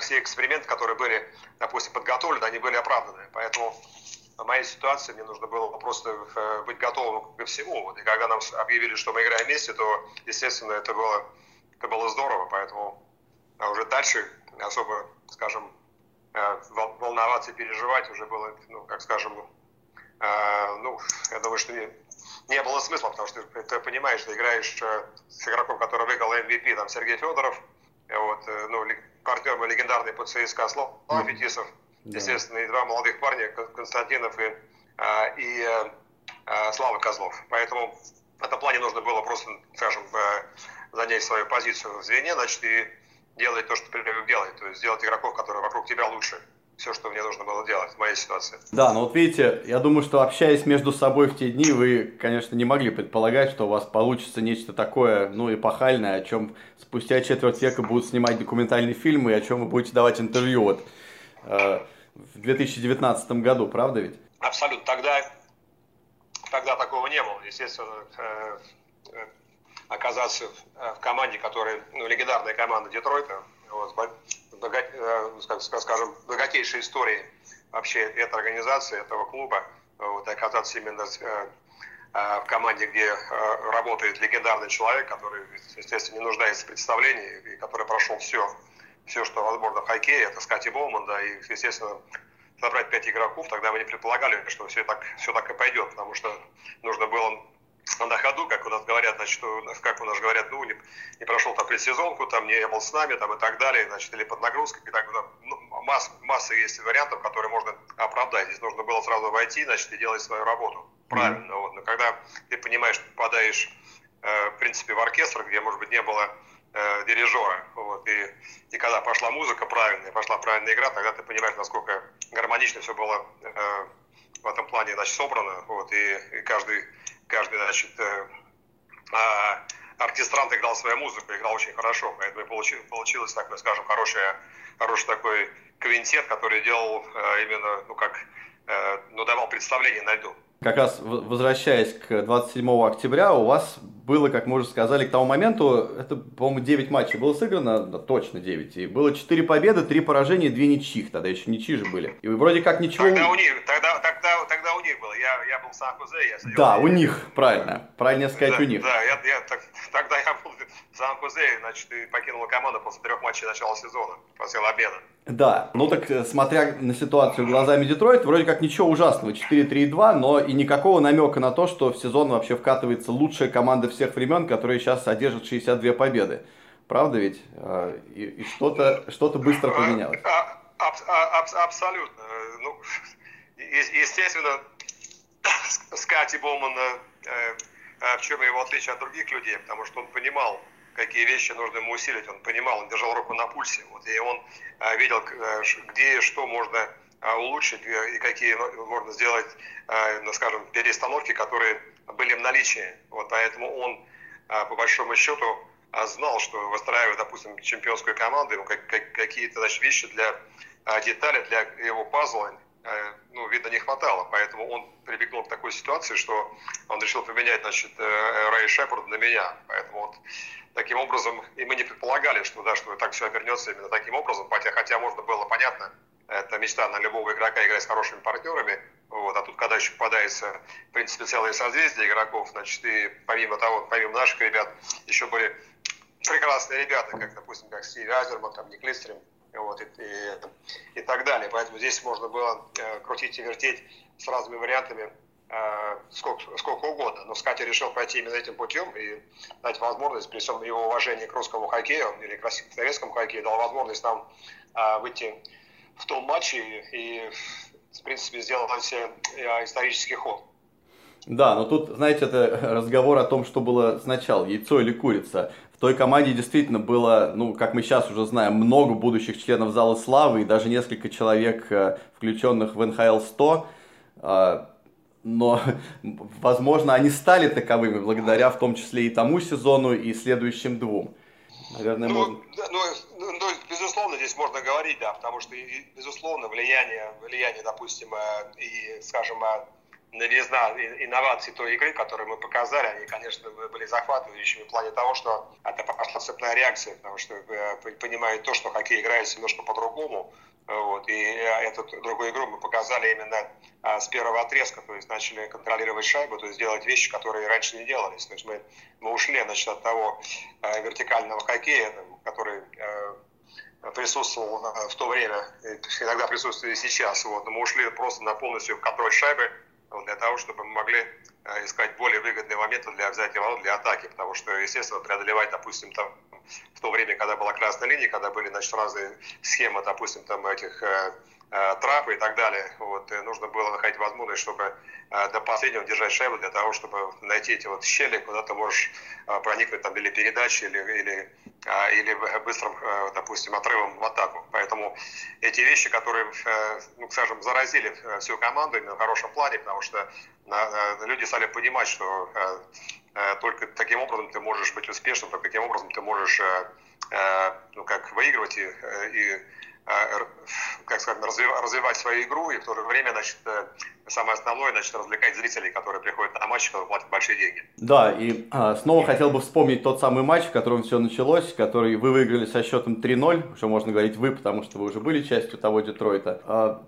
все эксперименты, которые были, допустим, подготовлены, они были оправданы. Поэтому в моей ситуации мне нужно было просто э, быть готовым ко всему. И когда нам объявили, что мы играем вместе, то, естественно, это было, это было здорово. Поэтому а уже дальше особо, скажем, э, волноваться и переживать уже было, ну, как скажем, э, ну, я думаю, что не было смысла, потому что ты, ты понимаешь, что играешь с игроком, который выиграл MVP, там Сергей Федоров, вот, ну, партнер мой легендарный по ЦСКА Слава Фетисов, да. естественно, и два молодых парня, Константинов и, а, и а, Слава Козлов. Поэтому в этом плане нужно было просто, скажем, занять свою позицию в звене, значит, и делать то, что ты привык делать, то есть сделать игроков, которые вокруг тебя лучше все, что мне нужно было делать в моей ситуации. Да, ну вот видите, я думаю, что общаясь между собой в те дни, вы, конечно, не могли предполагать, что у вас получится нечто такое, ну, эпохальное, о чем спустя четверть века будут снимать документальные фильмы, и о чем вы будете давать интервью вот, э, в 2019 году, правда ведь? Абсолютно. Тогда, тогда такого не было. Естественно, э, э, оказаться в команде, которая, ну, легендарная команда Детройта, вот, Э, скажем, богатейшей истории вообще этой организации, этого клуба, вот, оказаться именно э, э, в команде, где работает легендарный человек, который, естественно, не нуждается в представлении, и который прошел все, все, что возможно в хоккее, это Скотти Боуман, да, и, естественно, собрать пять игроков, тогда мы не предполагали, что все так, все так и пойдет, потому что нужно было на ходу, как у нас говорят, значит, как у нас говорят, ну, не, не прошел там предсезонку, там не был с нами, там и так далее, значит, или под нагрузкой, и так, ну, масс, масса есть вариантов, которые можно оправдать. Здесь нужно было сразу войти, значит, и делать свою работу правильно. Mm-hmm. Вот. Но когда ты понимаешь, попадаешь, э, в принципе, в оркестр, где, может быть, не было э, дирижера, вот, и, и когда пошла музыка правильная, пошла правильная игра, тогда ты понимаешь, насколько гармонично все было э, в этом плане, значит, собрано, вот, и, и каждый каждый, значит, э, а, оркестрант играл свою музыку, играл очень хорошо, поэтому получилось, получилось так, скажем, хороший, хороший такой квинтет, который делал э, именно, ну как, э, ну давал представление на льду. Как раз возвращаясь к 27 октября, у вас было, как мы уже сказали, к тому моменту, это, по-моему, 9 матчей было сыграно, да, точно 9, и было 4 победы, 3 поражения, 2 ничьих, тогда еще ничьи же были. И вроде как ничего... Тогда у них, тогда, тогда, тогда у них было, я, я был в Сан-Хозе, я. Да, у них, правильно, правильно сказать, да, у них. Да, я, я, так, тогда я был Сан-Хозе, значит, и покинул команду после трех матчей начала сезона, после обмена. Да, ну так э, смотря на ситуацию глазами Детройт, вроде как ничего ужасного, 4-3-2, но и никакого намека на то, что в сезон вообще вкатывается лучшая команда всех времен, которая сейчас содержит 62 победы. Правда ведь? А, и, и что-то что быстро поменялось. А, аб, аб, абсолютно. Ну, естественно, Скати Болман, э, в чем его отличие от других людей, потому что он понимал, какие вещи нужно ему усилить. Он понимал, он держал руку на пульсе. Вот, и он а, видел, э, где и что можно а, улучшить, э, и какие можно сделать, а, ну, скажем, перестановки, которые были в наличии. Вот, поэтому он, по большому счету, знал, что выстраивая, допустим, чемпионскую команду, ему какие-то значит, вещи для детали, для его пазла, ну, видно, не хватало. Поэтому он прибегнул к такой ситуации, что он решил поменять, значит, Рэй Шепард на меня. Поэтому вот таким образом, и мы не предполагали, что, да, что так все обернется именно таким образом, хотя, хотя можно было понятно, это мечта на любого игрока играть с хорошими партнерами, вот, а тут, когда еще попадается, в принципе, целое созвездие игроков, значит, и помимо того, помимо наших ребят, еще были прекрасные ребята, как, допустим, как Стив Азерман, там, Ник Листрим, вот, и, и, и так далее. Поэтому здесь можно было э, крутить и вертеть с разными вариантами сколько, сколько угодно. Но Скати решил пойти именно этим путем и дать возможность, при всем его уважении к русскому хоккею или к советскому хоккею, дал возможность нам э, выйти в том матче и, в принципе, сделать э, исторический ход. Да, но тут, знаете, это *laughs* разговор о том, что было сначала, яйцо или курица. В той команде действительно было, ну, как мы сейчас уже знаем, много будущих членов Зала Славы и даже несколько человек, включенных в НХЛ 100 но, *laughs* возможно, они стали таковыми благодаря в том числе и тому сезону, и следующим двум. Наверное, ну, можно... ну, ну, ну, безусловно, здесь можно говорить, да, потому что, безусловно, влияние, влияние, допустим, э, и, скажем, э, новизна, инновации той игры, которую мы показали, они, конечно, были захватывающими в плане того, что это пошла цепная реакция, потому что э, понимают то, что хоккей играется немножко по-другому, вот, и эту другую игру мы показали именно а, с первого отрезка, то есть начали контролировать шайбу, то есть делать вещи, которые раньше не делались. То есть мы, мы ушли значит, от того а, вертикального хоккея, который а, присутствовал в то время, иногда присутствует и сейчас. Вот. Но мы ушли просто на полностью контроль шайбы для того, чтобы мы могли искать более выгодные моменты для взятия ворот, для атаки, потому что, естественно, преодолевать, допустим, там в то время, когда была красная линия, когда были значит, разные схемы, допустим, там этих э, трапы и так далее. Вот, нужно было находить возможность, чтобы э, до последнего держать шайбу для того, чтобы найти эти вот щели, куда ты можешь э, проникнуть там или передачи, или, или, или быстрым, допустим, отрывом в атаку. Поэтому эти вещи, которые, ну, скажем, заразили всю команду именно в хорошем плане, потому что люди стали понимать, что только таким образом ты можешь быть успешным, только таким образом ты можешь ну, как выигрывать и, и Э, как сказать, развивать свою игру и в то же время, значит, э, самое основное, значит, развлекать зрителей, которые приходят на матч, которые платят большие деньги. Да, и а, снова хотел бы вспомнить тот самый матч, в котором все началось, который вы выиграли со счетом 3-0, уже можно говорить вы, потому что вы уже были частью того Детройта. А,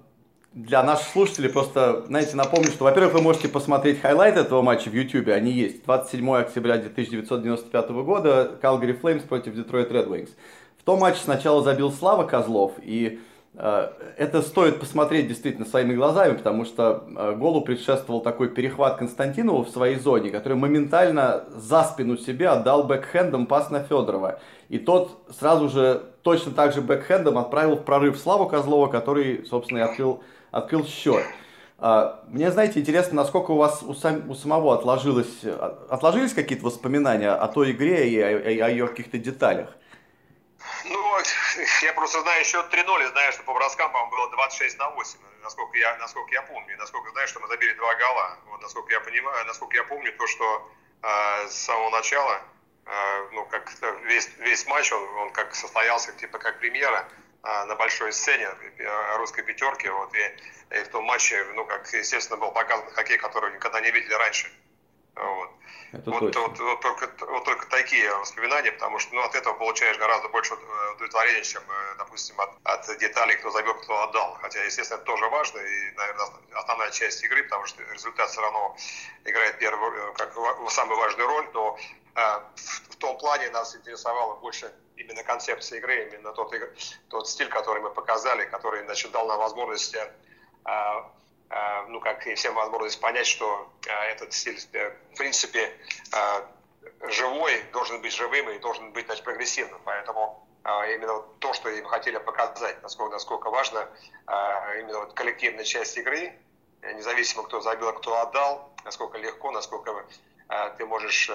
для наших слушателей просто, знаете, напомню, что, во-первых, вы можете посмотреть хайлайты этого матча в YouTube, они есть. 27 октября 1995 года, Calgary Flames против Detroit Red Wings. В том матче сначала забил Слава Козлов, и э, это стоит посмотреть действительно своими глазами, потому что э, голу предшествовал такой перехват Константинова в своей зоне, который моментально за спину себе отдал бэкхендом пас на Федорова. И тот сразу же точно так же бэкхендом отправил в прорыв Славу Козлова, который, собственно, и открыл, открыл счет. Э, мне, знаете, интересно, насколько у вас у, сам, у самого отложилось, отложились какие-то воспоминания о той игре и о, о ее каких-то деталях? Ну, я просто знаю счет 3-0, знаю, что по броскам, по-моему, было 26 на 8, насколько я, насколько я помню, насколько знаю, что мы забили два гола. Вот, насколько я понимаю, насколько я помню, то, что э, с самого начала, э, ну, как весь, весь матч, он, он как состоялся, типа, как премьера э, на большой сцене русской пятерки, вот, и, и в том матче, ну, как, естественно, был показан хоккей, который никогда не видели раньше. Вот. Это вот, точно. вот, вот, только, вот только такие воспоминания, потому что ну, от этого получаешь гораздо больше удовлетворения, чем, э, допустим, от, от деталей, кто забил, кто отдал. Хотя, естественно, это тоже важно и, наверное, основная часть игры, потому что результат все равно играет первую, э, как самую важную роль, но э, в, том плане нас интересовало больше именно концепция игры, именно тот, тот стиль, который мы показали, который значит, дал нам возможность э, Э, ну, как и всем возможность понять, что э, этот стиль, э, в принципе, живой, должен быть живым и должен быть, значит, прогрессивным. Поэтому именно то, что им хотели показать, насколько, насколько важно именно вот коллективная часть игры, независимо кто забил, а кто отдал, насколько легко, насколько ты можешь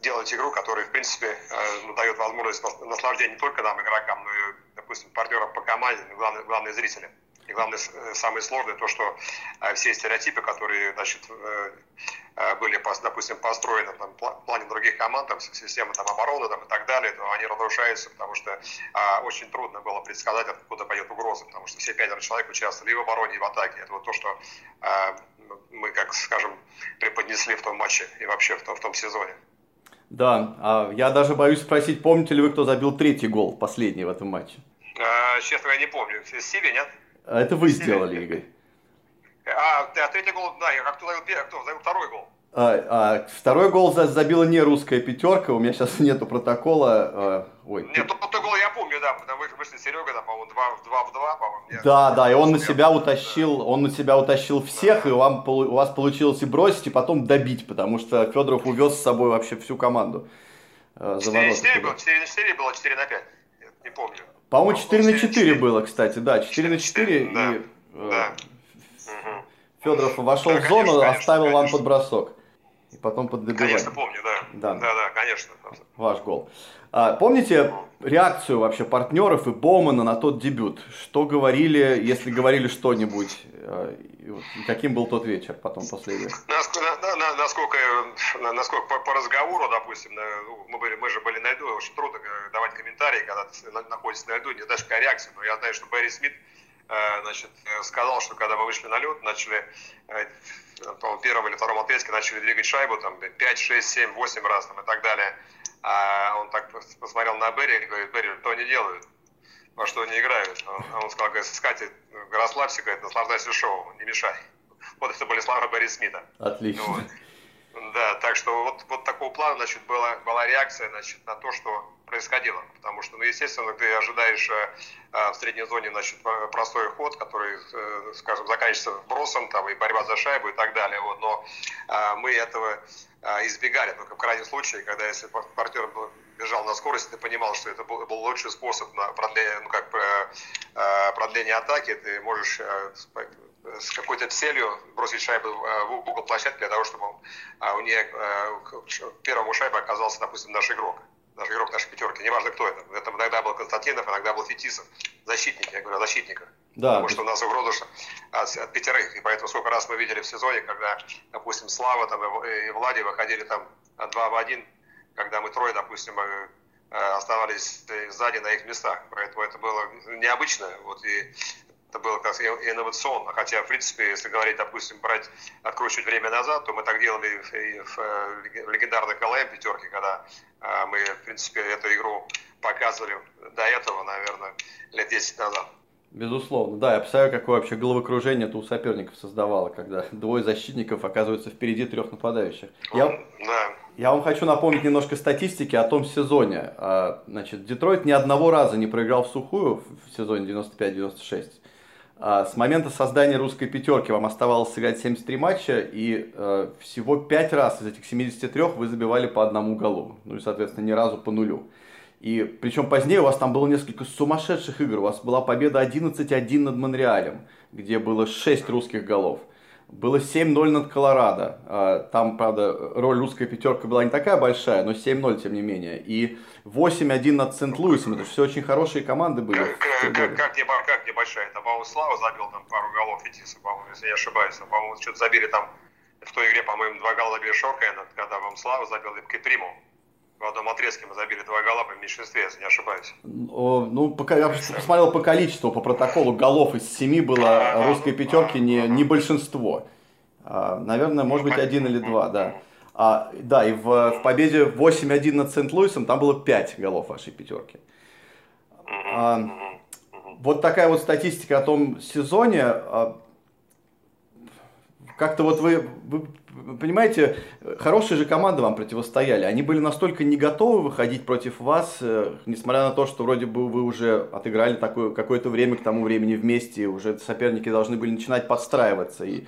делать игру, которая, в принципе, ну, дает возможность наслаждения не только нам, игрокам, но и, допустим, партнерам по команде, но главное зрителям. И главное, э, самое сложное, то, что э, все стереотипы, которые значит, э, были, допустим, построены там, в плане других команд, там, системы там, обороны там, и так далее, то они разрушаются, потому что а, очень трудно было предсказать, откуда пойдет угроза, потому что все пятеро человек участвовали и в обороне, и в атаке. Это вот то, что а, мы, как скажем, преподнесли в том матче и вообще в том, в том сезоне. Да, а я даже боюсь спросить, помните ли вы, кто забил третий гол, последний в этом матче? А, честно, я не помню. Сиви, нет? А это вы сделали, Игорь. А, а третий гол, да, а кто забил первый, кто забил второй гол? А, а, второй гол забила не русская пятерка, у меня сейчас *laughs* нету протокола. А, ой. Нет, тот, тот гол я помню, да, когда вышли Серега, там, по-моему, 2, 2 в 2, по-моему. Да, да, и он на себя утащил, он на себя утащил всех, да. и вам, у вас получилось и бросить, и потом добить, потому что Федоров увез с собой вообще всю команду. 4 на 4 было, 4 на 4 было, 4 на 5, не помню. По-моему, 4 на 4 было, кстати, да, 4 на 4, и да. Э, Федоров вошел в зону, оставил вам под бросок. И потом под добивание. Конечно, помню, да. Да, да, да конечно. Ваш гол. А, помните реакцию вообще партнеров и Боумана на тот дебют? Что говорили, если говорили что-нибудь? Э, и каким был тот вечер потом после игры? Насколько, насколько, по, разговору, допустим, ну, мы, были, мы же были на льду, очень трудно давать комментарии, когда ты находишься на льду, не знаешь, какая реакция. Но я знаю, что Берри Смит э, значит, сказал, что когда мы вышли на лед, начали э, по первом или втором отрезке начали двигать шайбу, там 5, 6, 7, 8 раз там, и так далее. А он так посмотрел на Берри и говорит, Берри, что они делают? Во что они играют? Он, он сказал, говорит, Скати, расслабься, говорит, наслаждайся шоу, не мешай. Вот это были слова Берри Смита. Отлично. Вот. Да, так что вот, вот такого плана, значит, была, была реакция, значит, на то, что происходило. Потому что, ну, естественно, ты ожидаешь э, э в средней зоне, значит, простой ход, который, э, скажем, заканчивается бросом, там, и борьба за шайбу и так далее. Вот, но э, мы этого э, избегали только в крайнем случае, когда если партнер бежал на скорости, ты понимал, что это был, был лучший способ на продление, ну, как, э, продление атаки. Ты можешь э, с какой-то целью бросить шайбу в угол площадки для того, чтобы у нее первому шайбе оказался, допустим, наш игрок наш игрок нашей пятерки, неважно кто это. Это иногда был Константинов, иногда был Фетисов. Защитник, я говорю о защитниках. Да. Потому что у нас угроза от, от пятерых. И поэтому сколько раз мы видели в сезоне, когда, допустим, Слава там, и, Влади выходили там два в один, когда мы трое, допустим, э, э, оставались сзади на их местах. Поэтому это было необычно. Вот, и это было как инновационно. Хотя, в принципе, если говорить, допустим, брать, откручивать время назад, то мы так делали и в, в легендарной КЛМ пятерке, когда а, мы, в принципе, эту игру показывали до этого, наверное, лет 10 назад. Безусловно, да, я представляю, какое вообще головокружение это у соперников создавало, когда *laughs* двое защитников оказываются впереди трех нападающих. Я, да. я вам хочу напомнить немножко статистики о том сезоне. А, значит, Детройт ни одного раза не проиграл в сухую в сезоне 95-96. А, с момента создания русской пятерки вам оставалось сыграть 73 матча, и э, всего 5 раз из этих 73 вы забивали по одному голу. Ну и, соответственно, ни разу по нулю. И причем позднее у вас там было несколько сумасшедших игр. У вас была победа 11-1 над Монреалем, где было 6 русских голов. Было 7-0 над Колорадо. А, там, правда, роль русской пятерки была не такая большая, но 7-0 тем не менее. И 8-1 над Сент-Луисом. Это все очень хорошие команды были. Как, как, как, не, как небольшая? Это, по-моему, Слава забил там пару голов Фетиса, по-моему, если я ошибаюсь. По-моему, что-то забили там в той игре, по-моему, два гола забили Шоркайна, когда, по-моему, Слава забил и Киприму. В одном отрезке мы забили два гола по меньшинстве, если не ошибаюсь. Ну, пока, я посмотрел по количеству, по протоколу голов из семи было а, русской пятерки не, не большинство. А, наверное, может быть, один или два, да. А, да, и в, в победе 8-1 над Сент-Луисом там было 5 голов вашей пятерки. А, вот такая вот статистика о том сезоне. А, как-то вот вы, вы понимаете, хорошие же команды вам противостояли. Они были настолько не готовы выходить против вас, э, несмотря на то, что вроде бы вы уже отыграли такое какое-то время к тому времени вместе, уже соперники должны были начинать подстраиваться и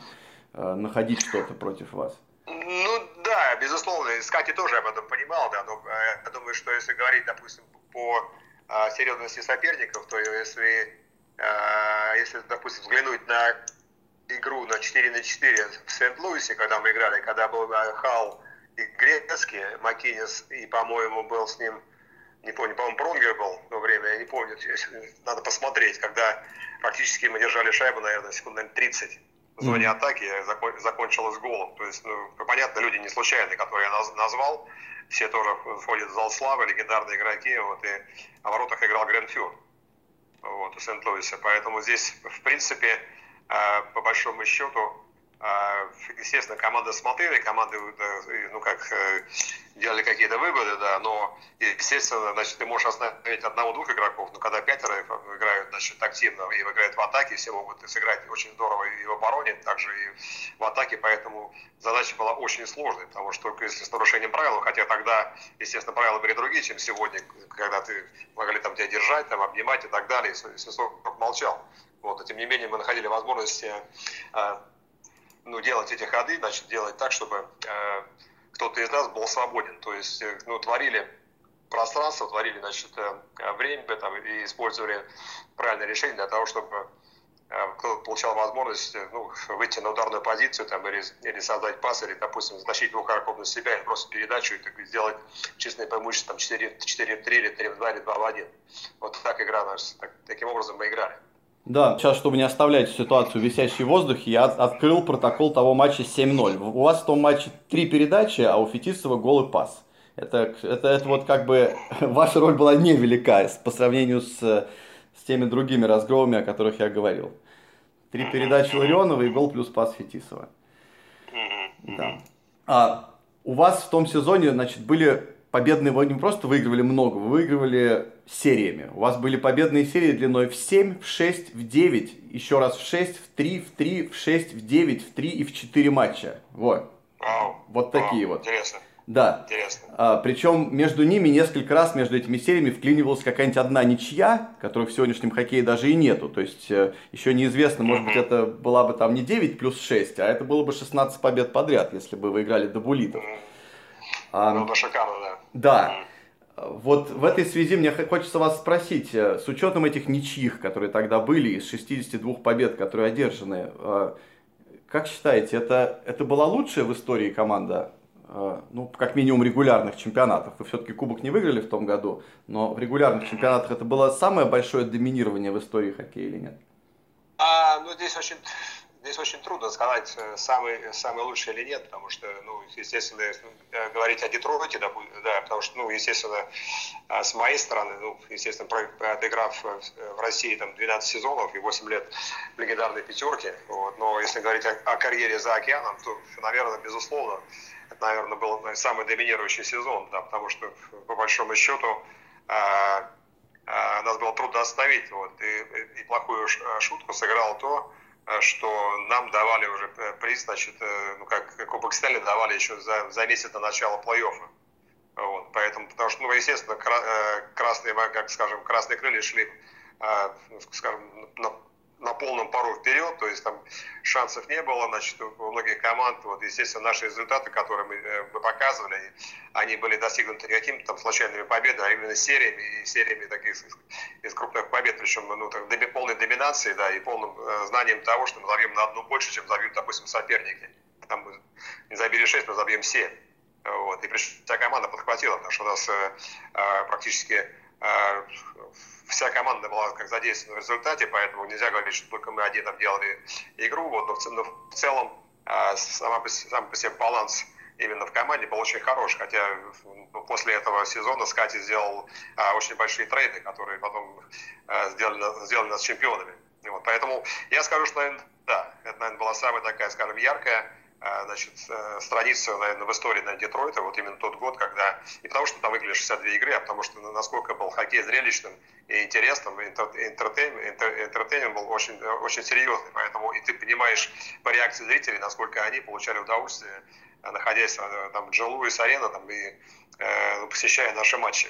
э, находить что-то против вас. Ну да, безусловно, Скати тоже об этом понимал, да, но э, я думаю, что если говорить, допустим, по э, серьезности соперников, то если, э, если, допустим, взглянуть на игру на 4 на 4 в Сент-Луисе, когда мы играли, когда был Хал и Грецкий, Макинес, и, по-моему, был с ним, не помню, по-моему, Пронгер был в то время, я не помню, надо посмотреть, когда практически мы держали шайбу, наверное, секунд, наверное, 30 в зоне mm-hmm. атаки, закончилось голом. То есть, ну, понятно, люди не случайные, которые я назвал, все тоже входят в зал славы, легендарные игроки, вот, и о воротах играл Грен Фюр вот, у Сент-Луиса. Поэтому здесь, в принципе, по большому счету, а, естественно, команда смотрели, команды, ну как, э, делали какие-то выводы, да, но, естественно, значит, ты можешь остановить одного-двух игроков, но когда пятеро играют, значит, активно и играют в атаке, все могут сыграть очень здорово и в обороне, также и в атаке, поэтому задача была очень сложной, потому что если с нарушением правил, хотя тогда, естественно, правила были другие, чем сегодня, когда ты могли там тебя держать, там, обнимать и так далее, и Свисток молчал. Вот, но тем не менее мы находили возможности э, ну, делать эти ходы, значит, делать так, чтобы э, кто-то из нас был свободен. То есть, э, ну, творили пространство, творили, значит, время там, и использовали правильное решение для того, чтобы кто-то получал возможность ну, выйти на ударную позицию там, или, или создать пас, или, допустим, затащить двух игроков на себя и просто передачу и так, сделать честное преимущество там, 4, 4 в 3 или 3 в 2 или 2 в 1. Вот так игра наша, так, таким образом мы играли. Да, сейчас, чтобы не оставлять ситуацию висящей в воздухе, я открыл протокол того матча 7-0. У вас в том матче три передачи, а у Фетисова голый пас. Это, это, это вот как бы *laughs* ваша роль была невелика по сравнению с, с теми другими разгромами, о которых я говорил. Три передачи Ларионова и гол плюс пас Фетисова. Да. А у вас в том сезоне, значит, были победные, вы не просто выигрывали много, вы выигрывали сериями. У вас были победные серии длиной в 7, в 6, в 9, еще раз в 6, в 3, в 3, в 6, в 9, в 3 и в 4 матча. Вот. Вау. Вот такие Вау. вот. Интересно. Да. Интересно. А, причем между ними несколько раз, между этими сериями, вклинивалась какая-нибудь одна ничья, которой в сегодняшнем хоккее даже и нету. То есть э, еще неизвестно, может быть, это была бы там не 9 плюс 6, а это было бы 16 побед подряд, если бы вы играли до булитов. А, ну, это шикарно, да. Да. Вот в этой связи мне хочется вас спросить, э, с учетом этих ничьих, которые тогда были, из 62 побед, которые одержаны, э, как считаете, это, это была лучшая в истории команда, э, ну, как минимум регулярных чемпионатов? Вы все-таки кубок не выиграли в том году, но в регулярных чемпионатах это было самое большое доминирование в истории хоккея или нет? А, ну, здесь очень Здесь очень трудно сказать, э, самый, самый лучший или нет, потому что, ну, естественно, э, говорить о Детройте, да, да, потому что, ну, естественно, а, с моей стороны, ну, естественно, отыграв в России там 12 сезонов и 8 лет в легендарной пятерке, вот, но если говорить о, о карьере за океаном, то, наверное, безусловно, это, наверное, был самый доминирующий сезон, да, потому что, по большому счету, а, а, нас было трудно остановить, вот, и, и плохую шутку сыграл то, Э, что нам давали уже э, приз, значит, э, ну, как Кубок Стэнли давали еще за, за месяц до начала плей-оффа. Вот, поэтому, потому что, ну, естественно, красные, как скажем, красные крылья шли, скажем, на полном пару вперед, то есть там шансов не было, значит, у многих команд, вот, естественно, наши результаты, которые мы, э, мы показывали, они были достигнуты не какими-то там случайными победами, а именно сериями, и сериями таких из, из крупных побед, причем, ну, так, полной доминации, да, и полным э, знанием того, что мы забьем на одну больше, чем забьют, допустим, соперники. Там не забили 6, мы забьем 7. Вот. И причем вся команда подхватила, потому что у нас э, э практически вся команда была как задействована в результате, поэтому нельзя говорить, что только мы один делали игру, вот, но, в, но в целом а, сама, сам по себе баланс именно в команде был очень хорош, хотя ну, после этого сезона Скотти сделал а, очень большие трейды, которые потом а, сделали, сделали нас чемпионами. Вот, поэтому я скажу, что, наверное, да, это, наверное, была самая такая, скажем, яркая а, значит, э, страница, наверное, в истории на Детройта, вот именно тот год, когда, не потому что там выиграли 62 игры, а потому что насколько был хоккей зрелищным и интересным, entertainment был очень, очень серьезный, поэтому и ты понимаешь по реакции зрителей, насколько они получали удовольствие, находясь э, там в Джо Луис арена там, и э, посещая наши матчи.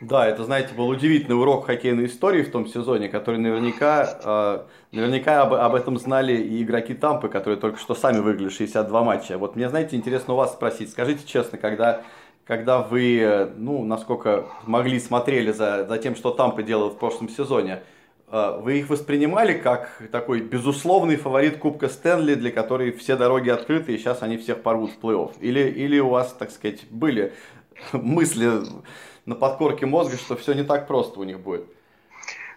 Да, это, знаете, был удивительный урок хоккейной истории в том сезоне, который наверняка, э, наверняка об, об этом знали и игроки Тампы, которые только что сами выиграли 62 матча. Вот мне, знаете, интересно у вас спросить, скажите честно, когда, когда вы, ну, насколько могли, смотрели за, за тем, что Тампа делал в прошлом сезоне, э, вы их воспринимали как такой безусловный фаворит Кубка Стэнли, для которой все дороги открыты, и сейчас они всех порвут в плей-офф? Или, или у вас, так сказать, были *laughs* мысли на подкорке мозга, что все не так просто у них будет.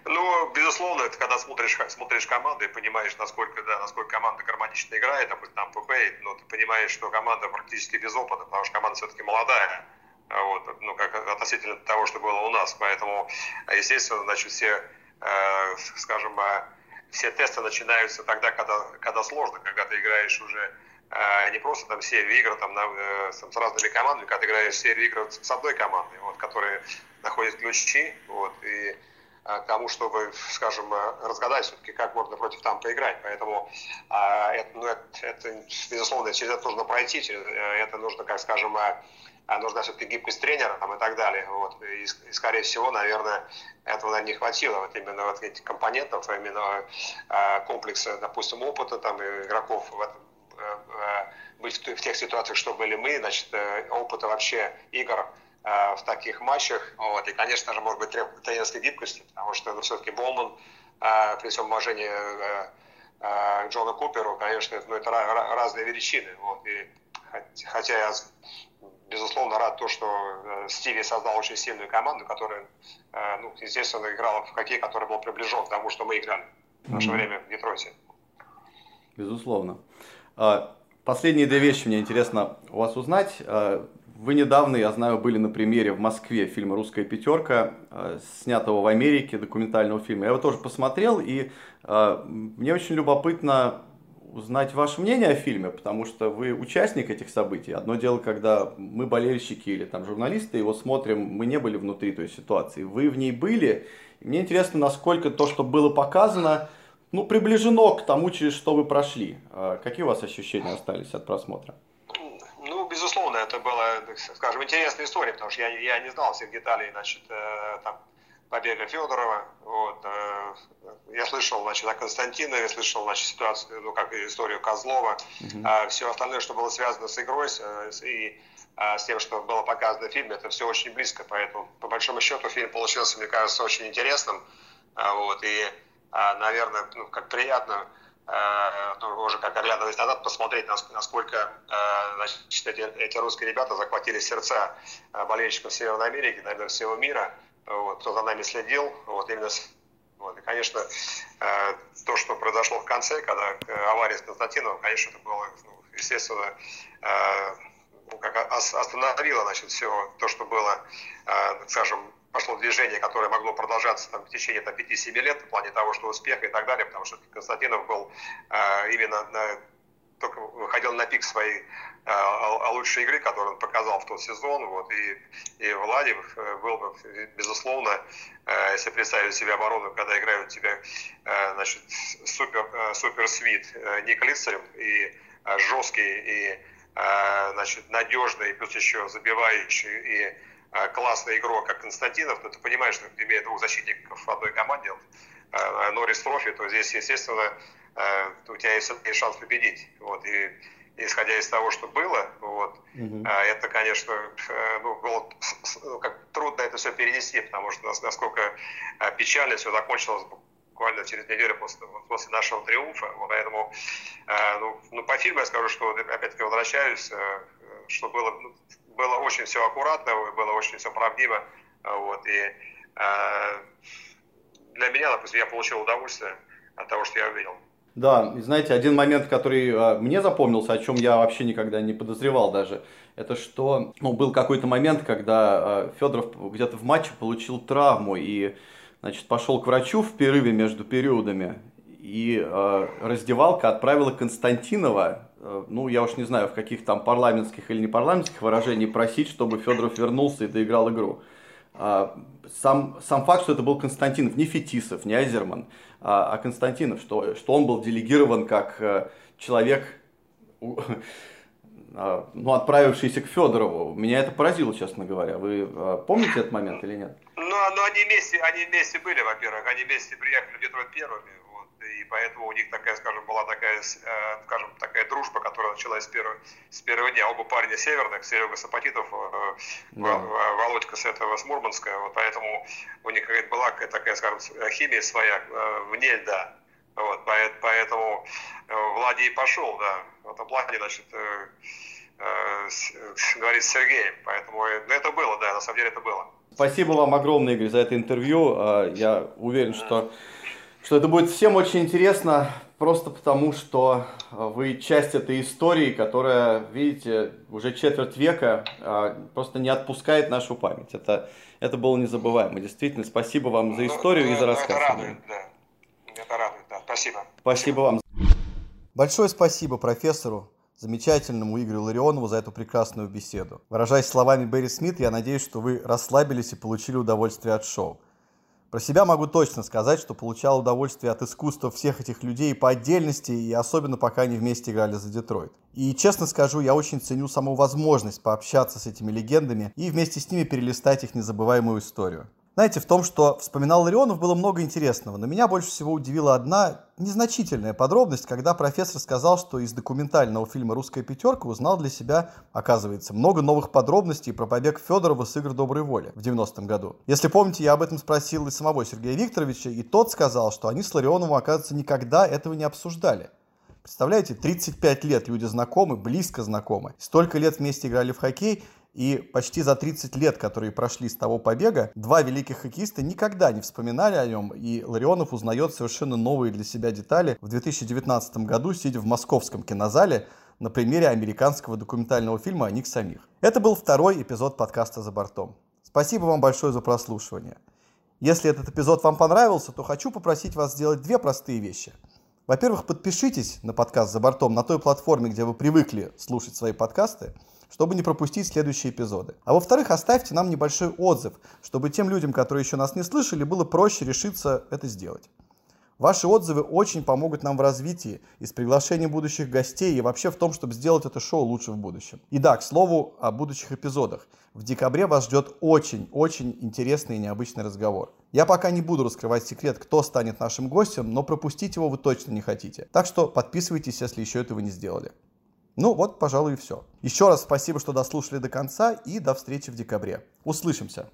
Ну, безусловно, это когда смотришь, смотришь команду и понимаешь, насколько, да, насколько команда гармонично играет, а там ПП, но ты понимаешь, что команда практически без опыта, потому что команда все-таки молодая, вот, ну, как относительно того, что было у нас. Поэтому, естественно, значит, все, э, скажем, э, все тесты начинаются тогда, когда, когда сложно, когда ты играешь уже а не просто там серию игр там, на, э, там, с разными командами, когда ты играешь серию игр с одной командой, вот, которая находит ключи, вот, и а, к тому, чтобы, скажем, э, разгадать все-таки, как можно против там поиграть. Поэтому а, это, ну, это, это, безусловно, через это нужно пройти, через э, это нужно, как скажем, нужна все-таки гибкость тренера там, и так далее. Вот. И, скорее всего, наверное, этого наверное, не хватило, вот именно вот этих компонентов, именно комплекса, допустим, опыта там, игроков в этом Э, э, быть в тех ситуациях, что были мы, значит, э, опыта вообще игр в таких матчах. Вот. И, конечно же, может быть, тренерской гибкости, потому что ну, все-таки Болман, при всем уважении к Джону Куперу, конечно, ну, это разные величины. Вот. И, хотя я, безусловно, рад то, что Стиви создал очень сильную команду, которая, ну, естественно, играла в хоккей, который был приближен к тому, что мы играли в наше mm-hmm. время в Детройте. Безусловно. А, последние две вещи мне интересно у вас узнать. Вы недавно, я знаю, были на премьере в Москве фильма «Русская пятерка», а, снятого в Америке, документального фильма. Я его тоже посмотрел, и мне очень любопытно узнать ваше мнение о фильме, потому что вы участник этих событий. Одно дело, когда мы болельщики или там журналисты его смотрим, мы не были внутри той ситуации. Вы в ней были. И мне интересно, насколько то, что было показано, ну, приближено к тому, через что вы прошли. А какие у вас ощущения остались от просмотра? Это была, скажем, интересная история, потому что я, я не знал всех деталей, значит, э, там, побега Федорова. Вот, э, я слышал, значит, о Константинове, я слышал, значит, ситуацию, ну, как историю Козлова. Угу. А все остальное, что было связано с игрой, с, и а, с тем, что было показано в фильме, это все очень близко. Поэтому, по большому счету, фильм получился, мне кажется, очень интересным. А, вот, и, а, наверное, ну, как приятно, ну, уже как оглядываясь назад, посмотреть, насколько значит, эти, эти русские ребята захватили сердца болельщиков Северной Америки, наверное, всего мира. Вот, кто за нами следил, вот именно вот. И, конечно, то, что произошло в конце, когда авария с Константиновым, конечно, это было, ну, естественно, ну, как остановило значит, все то, что было, э, скажем, пошло движение, которое могло продолжаться там, в течение там, 5-7 лет в плане того, что успеха и так далее, потому что Константинов был э, именно на, только выходил на пик своей э, лучшей игры, которую он показал в тот сезон. Вот, и, и Владимир был бы, безусловно, э, если представить себе оборону, когда играют тебя э, значит, супер, э, супер свит э, Ник и э, жесткий и Э, значит, надежный, плюс еще забивающий и э, классный игрок, как Константинов, то ты понимаешь, что имея двух защитников в одной команде, э, Норрис Трофи, то здесь, естественно, у тебя есть, есть шанс победить. Вот, и исходя из того, что было, вот, угу. это, конечно, ну, было ну, как трудно это все перенести, потому что насколько печально все закончилось буквально через неделю после, после нашего триумфа. Вот, поэтому э, ну, ну, по фильму я скажу, что опять-таки возвращаюсь, э, что было, ну, было очень все аккуратно, было очень все правдиво. Вот, и э, для меня, допустим, я получил удовольствие от того, что я увидел. Да, и знаете, один момент, который э, мне запомнился, о чем я вообще никогда не подозревал даже, это что ну, был какой-то момент, когда э, Федоров где-то в матче получил травму, и значит, пошел к врачу в перерыве между периодами, и э, раздевалка отправила Константинова, ну, я уж не знаю, в каких там парламентских или непарламентских выражениях, просить, чтобы Федоров вернулся и доиграл игру. Э, сам, сам факт, что это был Константинов, не Фетисов, не Айзерман, а, а Константинов, что, что он был делегирован как э, человек, э, *laughs* ну, отправившийся к Федорову. Меня это поразило, честно говоря. Вы э, помните этот момент или нет? Ну, но они вместе, они вместе были, во-первых, они вместе приехали в Детройт первыми, и поэтому у них такая, скажем, была такая, э, скажем, такая дружба, которая началась с первого, с первого дня. Оба парня северных, Серега Сапатитов, э, да. Володька с этого с Мурманска, вот, поэтому у них была какая-то такая, скажем, химия своя э, вне льда. Вот, поэтому Влади и пошел, да, в этом плане, значит, говорит с Сергеем. Поэтому ну, это было, да, на самом деле это было. Спасибо вам огромное, Игорь, за это интервью. А, я уверен, что, что это будет всем очень интересно, просто потому что вы часть этой истории, которая, видите, уже четверть века а, просто не отпускает нашу память. Это, это было незабываемо. Действительно, спасибо вам за ну, историю ну, и за рассказ. Это радует, да. Это радует, да. Спасибо. Спасибо вам. Большое спасибо профессору замечательному Игорю Ларионову за эту прекрасную беседу. Выражаясь словами Берри Смит, я надеюсь, что вы расслабились и получили удовольствие от шоу. Про себя могу точно сказать, что получал удовольствие от искусства всех этих людей по отдельности, и особенно пока они вместе играли за Детройт. И честно скажу, я очень ценю саму возможность пообщаться с этими легендами и вместе с ними перелистать их незабываемую историю. Знаете, в том, что вспоминал Ларионов, было много интересного, но меня больше всего удивила одна незначительная подробность, когда профессор сказал, что из документального фильма «Русская пятерка» узнал для себя, оказывается, много новых подробностей про побег Федорова с игр доброй воли в 90-м году. Если помните, я об этом спросил и самого Сергея Викторовича, и тот сказал, что они с Ларионовым, оказывается, никогда этого не обсуждали. Представляете, 35 лет люди знакомы, близко знакомы. Столько лет вместе играли в хоккей, и почти за 30 лет, которые прошли с того побега, два великих хоккеиста никогда не вспоминали о нем, и Ларионов узнает совершенно новые для себя детали в 2019 году, сидя в московском кинозале на примере американского документального фильма о них самих. Это был второй эпизод подкаста «За бортом». Спасибо вам большое за прослушивание. Если этот эпизод вам понравился, то хочу попросить вас сделать две простые вещи. Во-первых, подпишитесь на подкаст «За бортом» на той платформе, где вы привыкли слушать свои подкасты – чтобы не пропустить следующие эпизоды. А во-вторых, оставьте нам небольшой отзыв, чтобы тем людям, которые еще нас не слышали, было проще решиться это сделать. Ваши отзывы очень помогут нам в развитии и с приглашением будущих гостей и вообще в том, чтобы сделать это шоу лучше в будущем. И да, к слову о будущих эпизодах. В декабре вас ждет очень-очень интересный и необычный разговор. Я пока не буду раскрывать секрет, кто станет нашим гостем, но пропустить его вы точно не хотите. Так что подписывайтесь, если еще этого не сделали. Ну вот, пожалуй, и все. Еще раз спасибо, что дослушали до конца и до встречи в декабре. Услышимся.